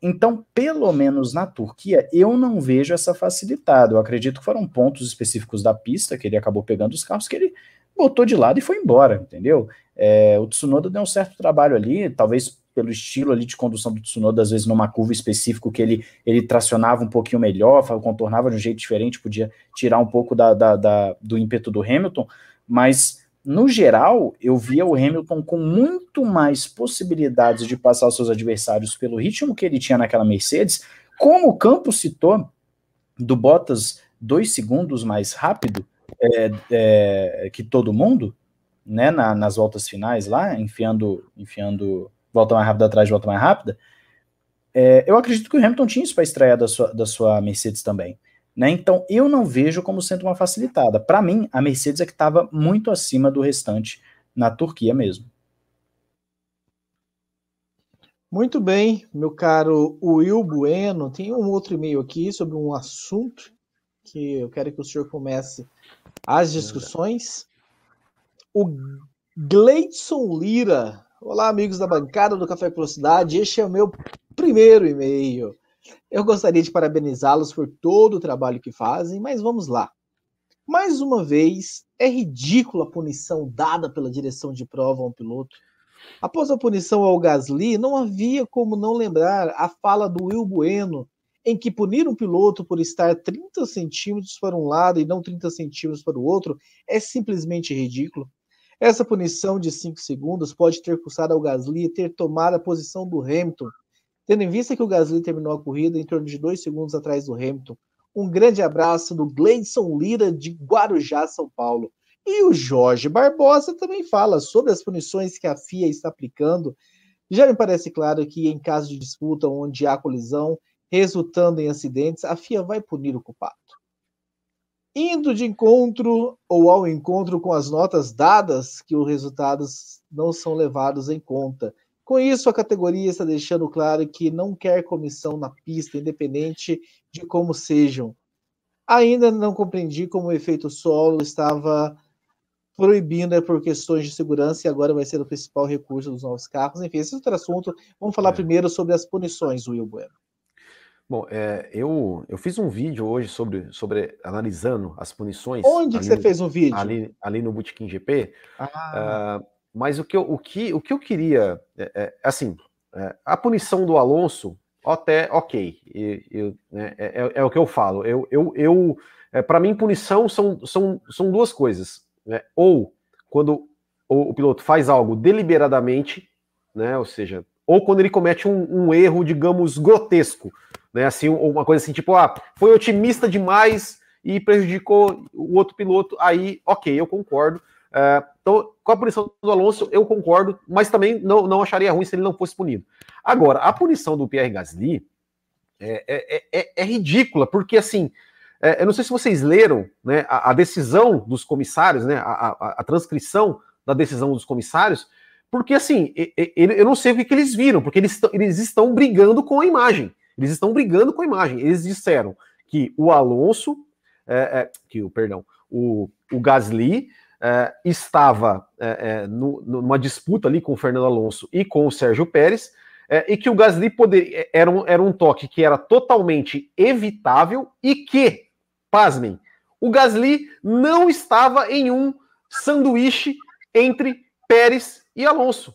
Então, pelo menos na Turquia, eu não vejo essa facilitada. Eu acredito que foram pontos específicos da pista que ele acabou pegando os carros que ele botou de lado e foi embora, entendeu? É, o Tsunoda deu um certo trabalho ali, talvez pelo estilo ali de condução do Tsunoda, às vezes numa curva específica que ele, ele tracionava um pouquinho melhor, contornava de um jeito diferente, podia tirar um pouco da, da, da, do ímpeto do Hamilton, mas no geral eu via o Hamilton com muito mais possibilidades de passar seus adversários pelo ritmo que ele tinha naquela Mercedes, como o Campo citou, do Bottas dois segundos mais rápido é, é, que todo mundo, né, na, nas voltas finais lá, enfiando, enfiando volta mais rápida atrás de volta mais rápida, é, eu acredito que o Hamilton tinha isso para estrear da sua, da sua Mercedes também. Né? Então, eu não vejo como sendo uma facilitada. Para mim, a Mercedes é que estava muito acima do restante na Turquia mesmo. Muito bem, meu caro Will Bueno. Tem um outro e-mail aqui sobre um assunto que eu quero que o senhor comece as discussões. O Gleidson Lira Olá, amigos da bancada do Café Velocidade. Este é o meu primeiro e-mail. Eu gostaria de parabenizá-los por todo o trabalho que fazem, mas vamos lá. Mais uma vez, é ridícula a punição dada pela direção de prova a um piloto. Após a punição ao Gasly, não havia como não lembrar a fala do Will Bueno, em que punir um piloto por estar 30 centímetros para um lado e não 30 centímetros para o outro é simplesmente ridículo. Essa punição de 5 segundos pode ter custado ao Gasly ter tomado a posição do Hamilton, tendo em vista que o Gasly terminou a corrida em torno de 2 segundos atrás do Hamilton. Um grande abraço do Gleison Lira de Guarujá, São Paulo. E o Jorge Barbosa também fala sobre as punições que a FIA está aplicando. Já me parece claro que em caso de disputa onde há colisão resultando em acidentes, a FIA vai punir o culpado indo de encontro ou ao encontro com as notas dadas, que os resultados não são levados em conta. Com isso, a categoria está deixando claro que não quer comissão na pista, independente de como sejam. Ainda não compreendi como o efeito solo estava proibindo é por questões de segurança e agora vai ser o principal recurso dos novos carros. Enfim, esse é outro assunto. Vamos falar é. primeiro sobre as punições, Will Bueno. Bom, é, eu, eu fiz um vídeo hoje sobre, sobre analisando as punições. Onde que você fez um vídeo? Ali, ali no Bootkin GP. Ah. Uh, mas o que, eu, o, que, o que eu queria, é, é, assim, é, a punição do Alonso, até ok, eu, eu, né, é, é, é, o que eu falo. Eu, eu, eu para mim, punição são, são, são duas coisas. Né? Ou quando o, o, piloto faz algo deliberadamente, né? ou seja, ou quando ele comete um, um erro, digamos, grotesco né? Assim, uma coisa assim, tipo, ah, foi otimista demais e prejudicou o outro piloto, aí, ok, eu concordo. Uh, então, com a punição do Alonso, eu concordo, mas também não, não acharia ruim se ele não fosse punido. Agora, a punição do Pierre Gasly é, é, é, é ridícula, porque assim, é, eu não sei se vocês leram né, a, a decisão dos comissários, né, a, a, a, transcrição da decisão dos comissários, porque assim, eu não sei o que, que eles viram, porque eles, eles estão brigando com a imagem. Eles estão brigando com a imagem. Eles disseram que o Alonso, é, é, que o perdão, o, o Gasly é, estava é, é, no, numa disputa ali com o Fernando Alonso e com o Sérgio Pérez, e que o Gasly poder, era, um, era um toque que era totalmente evitável e que, pasmem, o Gasly não estava em um sanduíche entre Pérez e Alonso.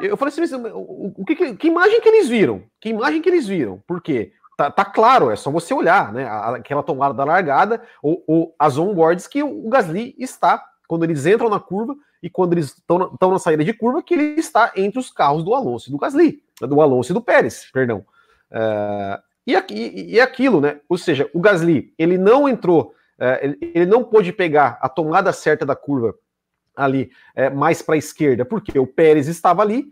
Eu falei assim, o, o que, que, imagem que eles viram? Que imagem que eles viram? Por quê? Tá, tá claro, é só você olhar, né? Aquela tomada da largada ou, ou as onboards que o Gasly está quando eles entram na curva e quando eles estão na, na, saída de curva, que ele está entre os carros do Alonso e do Gasly, do Alonso e do Pérez, perdão. Uh, e, e, e aquilo, né? Ou seja, o Gasly, ele não entrou, uh, ele, ele, não pôde pegar a tomada certa da curva ali uh, mais para a esquerda, porque o Pérez estava ali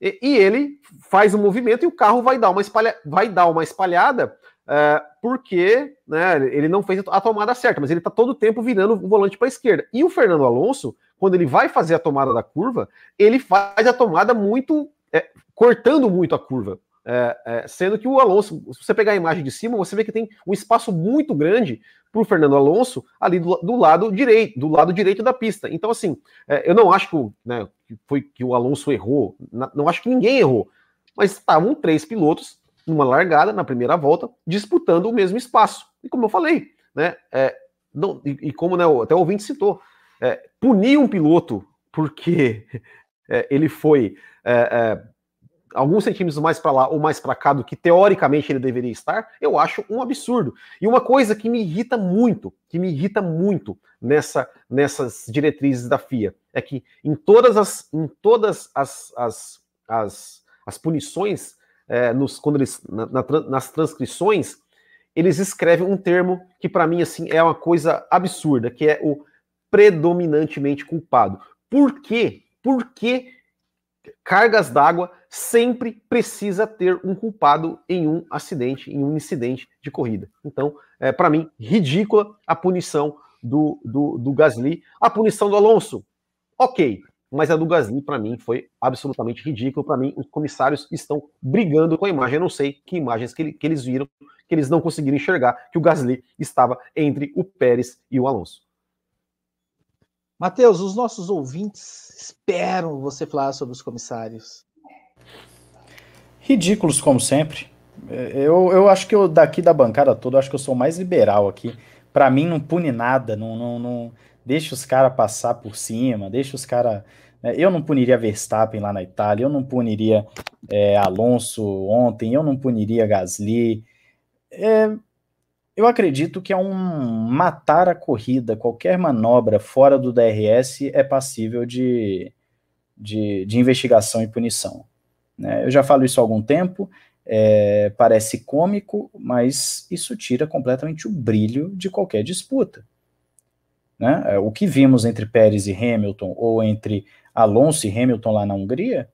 e, e, ele faz um movimento e o carro vai dar uma, espalha, vai dar uma espalhada é, porque né, ele não fez a tomada certa, mas ele está todo o tempo virando o volante para a esquerda. E o Fernando Alonso, quando ele vai fazer a tomada da curva, ele faz a tomada muito. É, cortando muito a curva. É, é, sendo que o Alonso, se você pegar a imagem de cima, você vê que tem um espaço muito grande para o Fernando Alonso ali do, do, lado direito, do lado direito da pista. Então, assim, é, eu não acho que, né, que, foi que o Alonso errou, não acho que ninguém errou, mas estavam três pilotos numa largada, na primeira volta, disputando o mesmo espaço. E como eu falei, né, é, não, e, e, como né, até o ouvinte citou, é, punir um piloto porque é, ele foi alguns centímetros mais para lá ou mais para cá do que teoricamente ele deveria estar, eu acho um absurdo. E uma coisa que me irrita muito, que me irrita muito nessa, nessas diretrizes da FIA, é que em todas as, em todas as, as, as, as punições é, nos, quando eles, na, na, nas transcrições, eles escrevem um termo que para mim assim é uma coisa absurda, que é o predominantemente culpado. Por quê? Porque cargas d'água sempre precisa ter um culpado em um acidente, em um incidente de corrida. Então, é, para mim, ridícula a punição do, do, do Gasly. A punição do Alonso, ok mas a do Gasly, para mim, foi absolutamente ridículo. Para mim, os comissários estão brigando com a imagem. Eu não sei que imagens que, que, eles viram, que eles não conseguiram enxergar que o Gasly estava entre o Pérez e o Alonso. Matheus, os nossos ouvintes esperam você falar sobre os comissários. Ridículos, como sempre. Eu, eu acho que eu, daqui da bancada toda, acho que eu sou mais liberal aqui. Para mim, não pune nada, não, não, não deixa os caras passar por cima, deixa os caras. Né? Eu não puniria Verstappen lá na Itália, eu não puniria é, Alonso ontem, eu não puniria Gasly. É, eu acredito que é um matar a corrida, qualquer manobra fora do DRS é passível de, de, de investigação e punição. Né? Eu já falo isso há algum tempo, é, parece cômico, mas isso tira completamente o brilho de qualquer disputa. Né? É, o que vimos entre Pérez e Hamilton, ou entre Alonso e Hamilton lá na Hungria,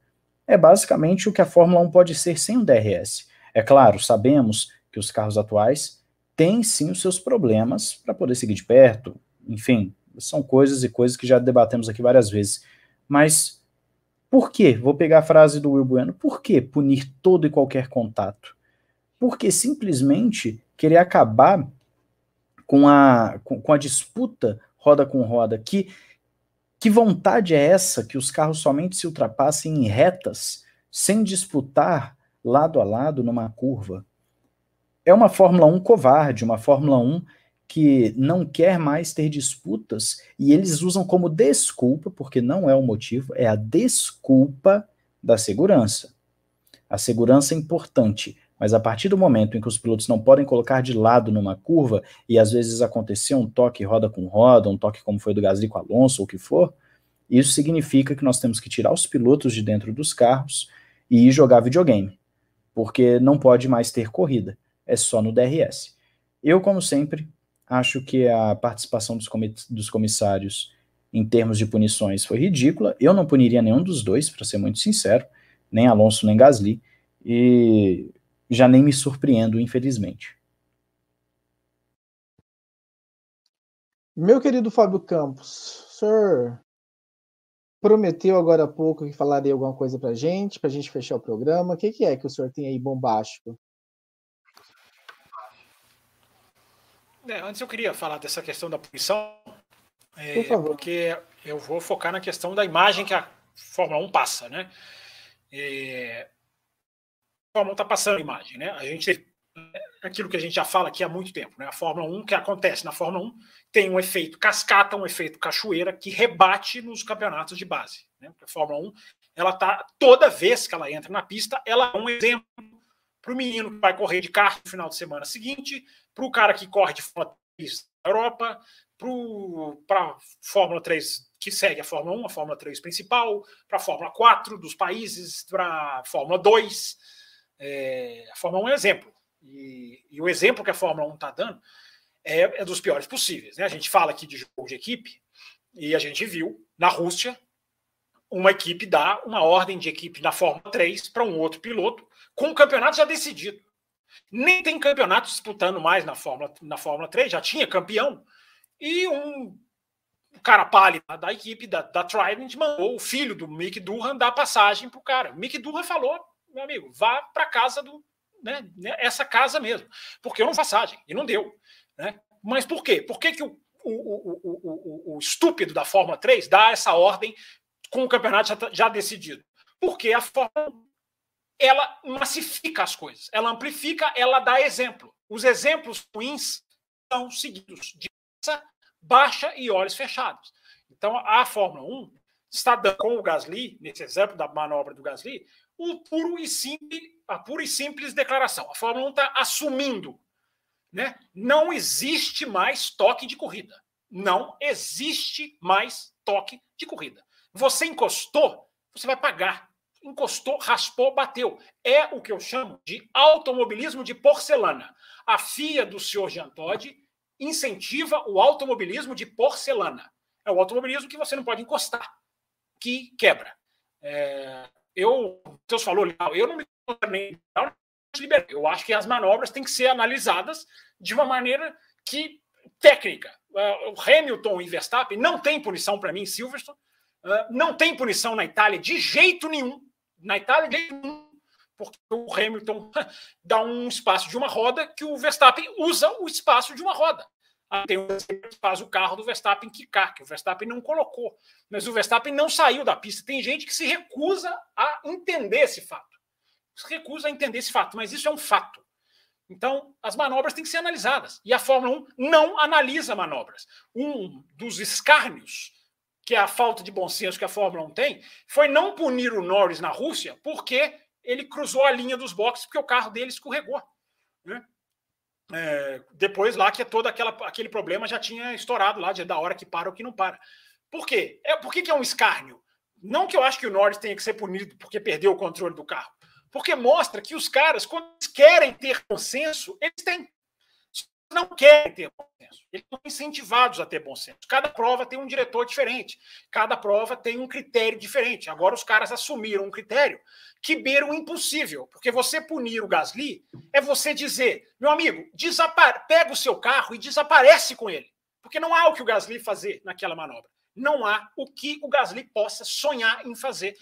é basicamente o que a Fórmula 1 pode ser sem o DRS. É claro, sabemos que os carros atuais têm sim os seus problemas para poder seguir de perto, enfim, são coisas e coisas que já debatemos aqui várias vezes. Mas por que? Vou pegar a frase do Will Bueno. Por que punir todo e qualquer contato? Porque simplesmente querer acabar com a, com, com a disputa roda com roda. Que, que vontade é essa que os carros somente se ultrapassem em retas, sem disputar lado a lado numa curva? É uma Fórmula 1 covarde, uma Fórmula 1 que não quer mais ter disputas e eles usam como desculpa, porque não é o motivo, é a desculpa da segurança. A segurança é importante, mas a partir do momento em que os pilotos não podem colocar de lado numa curva, e às vezes acontecer um toque roda com roda, um toque como foi do Gasly com Alonso, ou o que for, isso significa que nós temos que tirar os pilotos de dentro dos carros e jogar videogame, porque não pode mais ter corrida, é só no DRS. Eu, como sempre, acho que a participação dos, dos comissários em termos de punições foi ridícula. Eu não puniria nenhum dos dois, para ser muito sincero, nem Alonso nem Gasly. E já nem me surpreendo, infelizmente. Meu querido Fábio Campos, o senhor prometeu agora há pouco que falaria alguma coisa para gente, para a gente fechar o programa. O que, que, é que o senhor tem aí bombástico? É, antes eu queria falar dessa questão da punição, é, Por favor. porque eu vou focar na questão da imagem que a Fórmula 1 passa, né? É, Fórmula 1 está passando a imagem, né? A gente é aquilo que a gente já fala aqui há muito tempo, né? A Fórmula 1, que acontece na Fórmula 1, tem um efeito cascata, um efeito cachoeira que rebate nos campeonatos de base. Né? A Fórmula 1, ela tá toda vez que ela entra na pista, ela é um exemplo para o menino que vai correr de carro no final de semana seguinte, para o cara que corre de forma da Europa para a Fórmula 3 que segue a Fórmula 1, a Fórmula 3 principal, para a Fórmula 4 dos países, para a Fórmula 2. É, a Fórmula 1 é um exemplo. E, e, o exemplo que a Fórmula 1 está dando é, é, dos piores possíveis. Né? A gente fala aqui de jogo de equipe e a gente viu na Rússia uma equipe dar uma ordem de equipe na Fórmula 3 para um outro piloto com o campeonato já decidido. Nem tem campeonato disputando mais na Fórmula, na Fórmula 3, já tinha campeão. E um cara pálido da equipe da, da Trident mandou o filho do Mick Durham dar passagem para o cara. O Mick Durham falou, meu amigo, vá para casa do. Né, né, essa casa mesmo, porque eu não passagem, e não deu. Né? Mas por quê? Por que, que o, o, o, o, estúpido da Fórmula 3 dá essa ordem com o campeonato já, já decidido? Porque a Fórmula ela massifica as coisas, ela amplifica, ela dá exemplo. Os exemplos ruins são seguidos de baixa e olhos fechados. Então a Fórmula 1 está dando com o Gasly, nesse exemplo da manobra do Gasly, o puro e simples, a pura e simples declaração. A Fórmula 1 está assumindo, né? Não existe mais toque de corrida. Não existe mais toque de corrida. Você encostou, você vai pagar encostou, raspou, bateu. É o que eu chamo de automobilismo de porcelana. A FIA do senhor Jean Todt incentiva o automobilismo de porcelana. É o automobilismo que você não pode encostar, que quebra. É, eu, Deus falou, eu não me nem eu acho que as manobras têm que ser analisadas de uma maneira que técnica. É, o Hamilton e Verstappen não tem punição para mim Silverstone, é, não tem punição na Itália de jeito nenhum na Itália, porque o Hamilton dá um espaço de uma roda que o Verstappen usa o espaço de uma roda. Tem um faz o carro do Verstappen quicar, que o Verstappen não colocou. Mas o Verstappen não saiu da pista. Tem gente que se recusa a entender esse fato. Se recusa a entender esse fato, mas isso é um fato. Então, as manobras têm que ser analisadas. E a Fórmula 1 não analisa manobras. Um dos escárnios que é a falta de bom senso que a Fórmula 1 tem, foi não punir o Norris na Rússia porque ele cruzou a linha dos boxes porque o carro dele escorregou. Né? É, depois lá que todo aquela, aquele problema já tinha estourado lá, de da hora que para ou que não para. Por quê? É, por que, que é um escárnio? Não que eu acho que o Norris tenha que ser punido porque perdeu o controle do carro. Porque mostra que os caras, quando querem ter consenso, eles têm não querem ter bom senso. Eles são incentivados a ter bom senso. Cada prova tem um diretor diferente. Cada prova tem um critério diferente. Agora os caras assumiram um critério que beira o impossível. Porque você punir o Gasly é você dizer, meu amigo, pega o seu carro e desaparece com ele. Porque não há o que o Gasly fazer naquela manobra. Não há o que o Gasly possa sonhar em fazer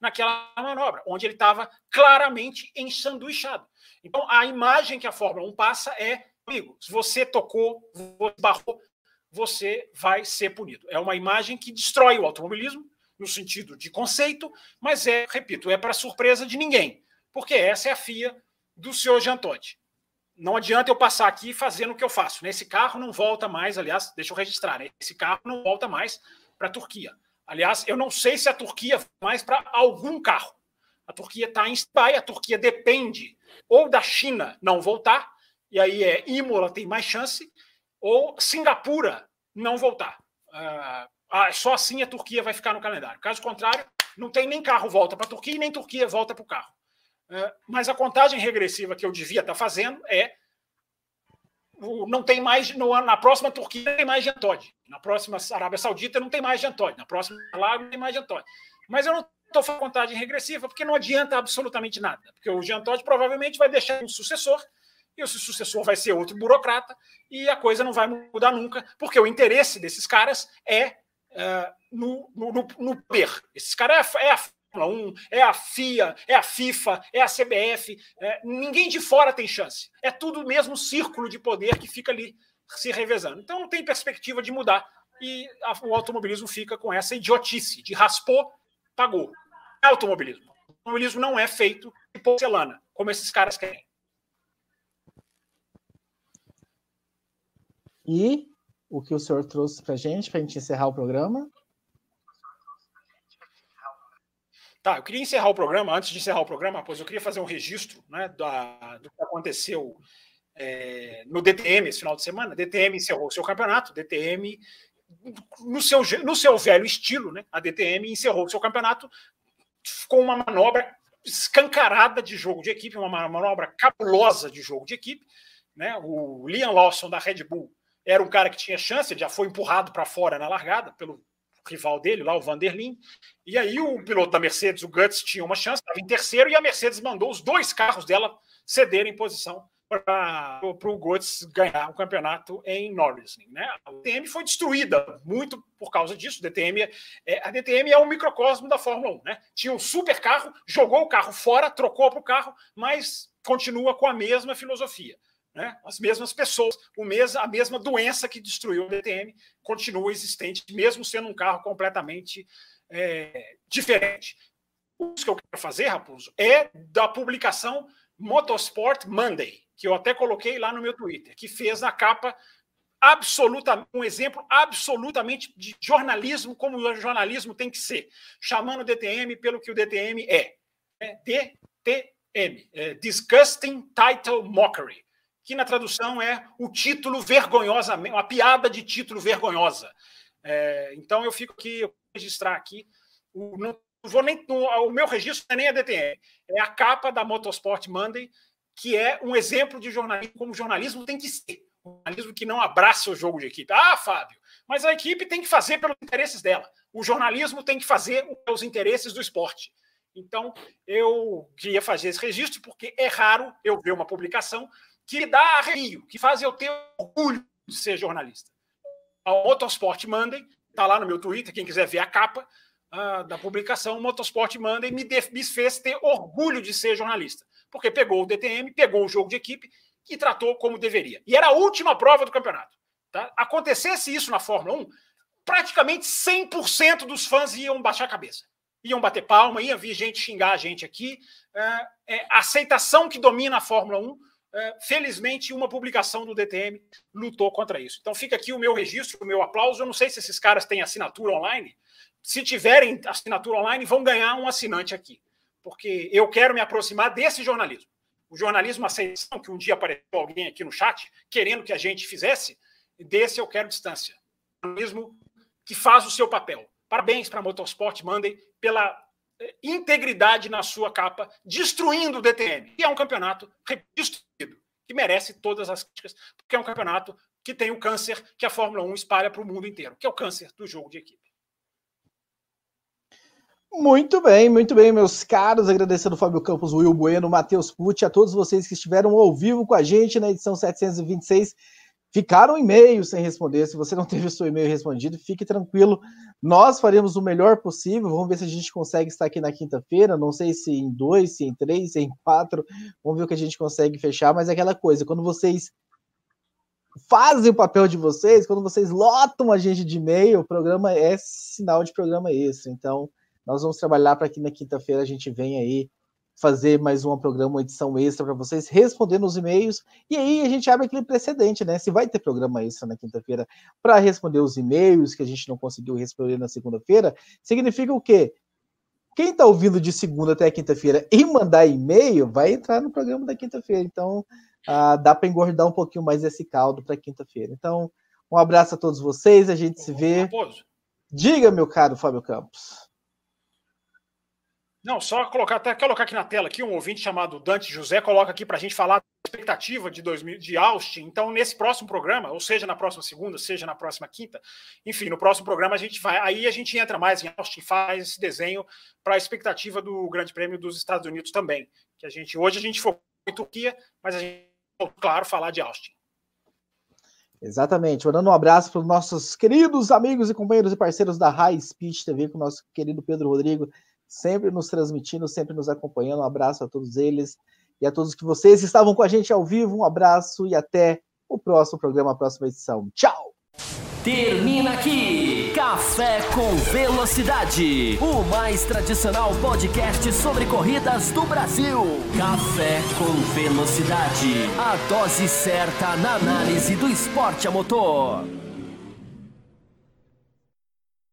naquela manobra, onde ele estava claramente ensanduichado. Então, a imagem que a Fórmula 1 passa é amigo, se você tocou, você barrou, você vai ser punido. É uma imagem que destrói o automobilismo, no sentido de conceito, mas é, repito, é para surpresa de ninguém, porque essa é a FIA do senhor Jean Todt. Não adianta eu passar aqui fazendo o que eu faço. Nesse carro não volta mais, aliás, deixa eu registrar, né? esse carro não volta mais para a Turquia. Aliás, eu não sei se a Turquia vai mais para algum carro. A Turquia está em spy, a Turquia depende ou da China não voltar, e aí é Imola tem mais chance, ou Singapura não voltar. Uh, só assim a Turquia vai ficar no calendário. Caso contrário, não tem nem carro volta para a Turquia, nem Turquia volta para o carro. Uh, mas a contagem regressiva que eu devia estar tá fazendo é não tem mais no ano na próxima Turquia não tem mais Jantod. Na próxima Arábia Saudita não tem mais Jantod. Na próxima lá não tem mais Jantod. Mas eu não estou fazendo contagem regressiva porque não adianta absolutamente nada. Porque o Jantod provavelmente vai deixar um sucessor e o sucessor vai ser outro burocrata, e a coisa não vai mudar nunca, porque o interesse desses caras é uh, no, no, no, poder. Esses caras é, é a Fórmula 1, é a FIA, é a FIFA, é a CBF, é, ninguém de fora tem chance. É tudo o mesmo círculo de poder que fica ali se revezando. Então não tem perspectiva de mudar. E a, o automobilismo fica com essa idiotice de raspou, pagou. É automobilismo. O automobilismo não é feito de porcelana, como esses caras querem. E o que o senhor trouxe para gente, para a gente encerrar o programa? Tá, eu queria encerrar o programa, antes de encerrar o programa, pois eu queria fazer um registro né, da, do que aconteceu é, no DTM esse final de semana. DTM encerrou seu campeonato, DTM, no seu, no seu velho estilo, né, a DTM encerrou seu campeonato com uma manobra escancarada de jogo de equipe, uma manobra cabulosa de jogo de equipe. Né? O Liam Lawson da Red Bull era um cara que tinha chance, já foi empurrado para fora na largada pelo rival dele, lá o Vanderlin. E aí o piloto da Mercedes, o Guts, tinha uma chance, estava em terceiro, e a Mercedes mandou os dois carros dela cederem posição para o Guts ganhar o campeonato em Norris. Né? A DTM foi destruída muito por causa disso. A DTM é, a DTM é um microcosmo da Fórmula 1. Né? Tinha um super carro, jogou o carro fora, trocou para o carro, mas continua com a mesma filosofia. Né? As mesmas pessoas, o a mesma doença que destruiu o DTM continua existente, mesmo sendo um carro completamente é, diferente. O que eu quero fazer, Raposo, é da publicação Motorsport Monday, que eu até coloquei lá no meu Twitter, que fez a capa um exemplo absolutamente de jornalismo, como o jornalismo tem que ser, chamando o DTM pelo que o DTM é. é DTM, é Disgusting Title Mockery, que na tradução é o título vergonhosamente, uma piada de título vergonhosa. É, então eu fico aqui, eu vou registrar aqui, o, não vou nem, o meu registro não é nem a DTM, é a capa da Motorsport Monday, que é um exemplo de jornalismo, como jornalismo tem que ser. Jornalismo que não abraça o jogo de equipe. Ah, Fábio, mas a equipe tem que fazer pelos interesses dela. O jornalismo tem que fazer os interesses do esporte. Então, eu queria fazer esse registro, porque é raro eu ver uma publicação que dá arrepio, que faz eu ter orgulho de ser jornalista. A Motorsport Monday, está lá no meu Twitter, quem quiser ver a capa uh, da publicação, Motorsport Monday me, me fez ter orgulho de ser jornalista porque pegou o DTM, pegou o jogo de equipe e tratou como deveria. E era a última prova do campeonato. Tá? Acontecesse isso na Fórmula 1, praticamente 100% dos fãs iam baixar a cabeça. Iam bater palma, ia vir gente xingar a gente aqui. É, é, a aceitação que domina a Fórmula 1, é, felizmente, uma publicação do DTM lutou contra isso. Então fica aqui o meu registro, o meu aplauso. Eu não sei se esses caras têm assinatura online. Se tiverem assinatura online, vão ganhar um assinante aqui porque eu quero me aproximar desse jornalismo. O jornalismo aceição, que um dia apareceu alguém aqui no chat querendo que a gente fizesse, desse eu quero distância. O jornalismo que faz o seu papel. Parabéns para a Motorsport Monday pela eh, integridade na sua capa, destruindo o DTM, que é um campeonato destruído, que merece todas as críticas, porque é um campeonato que tem o câncer que a Fórmula 1 espalha para o mundo inteiro, que é o câncer do jogo de equipe. Muito bem, muito bem, meus caros. Agradecendo Fábio Campos, Will Bueno, Matheus Pucci, a todos vocês que estiveram ao vivo com a gente na edição 726. Ficaram e-mails sem responder. Se você não teve o seu e-mail respondido, fique tranquilo. Nós faremos o melhor possível. Vamos ver se a gente consegue estar aqui na quinta-feira. Não sei se em dois, se em três, se em quatro. Vamos ver o que a gente consegue fechar. Mas é aquela coisa, quando vocês fazem o papel de vocês, quando vocês lotam a gente de e-mail, o programa é sinal de programa esse. Então, nós vamos trabalhar para que na quinta-feira a gente venha aí fazer mais um programa, uma edição extra para vocês, respondendo os e-mails. E aí a gente abre aquele precedente, né? Se vai ter programa extra na quinta-feira para responder os e-mails que a gente não conseguiu responder na segunda-feira, significa o quê? Quem está ouvindo de segunda até quinta-feira e mandar e-mail vai entrar no programa da quinta-feira. Então, ah, dá para engordar um pouquinho mais esse caldo para quinta-feira. Então, um abraço a todos vocês, a gente se vê. Diga, meu caro Fábio Campos. Não, só colocar, até colocar aqui na tela aqui um ouvinte chamado Dante José coloca aqui para a gente falar da expectativa de 2000 de Austin. Então, nesse próximo programa, ou seja, na próxima segunda, seja na próxima quinta, enfim, no próximo programa a gente vai, aí a gente entra mais em Austin, faz esse desenho para a expectativa do Grande Prêmio dos Estados Unidos também. Que a gente hoje a gente focou em Turquia, mas a gente claro falar de Austin. Exatamente. Mandando um abraço para os nossos queridos amigos e companheiros e parceiros da High Speed TV, com o nosso querido Pedro Rodrigo sempre nos transmitindo, sempre nos acompanhando. Um abraço a todos eles e a todos que vocês estavam com a gente ao vivo. Um abraço e até o próximo programa, a próxima edição. Tchau! Termina aqui Café com Velocidade, o mais tradicional podcast sobre corridas do Brasil. Café com Velocidade, a dose certa na análise do esporte a motor.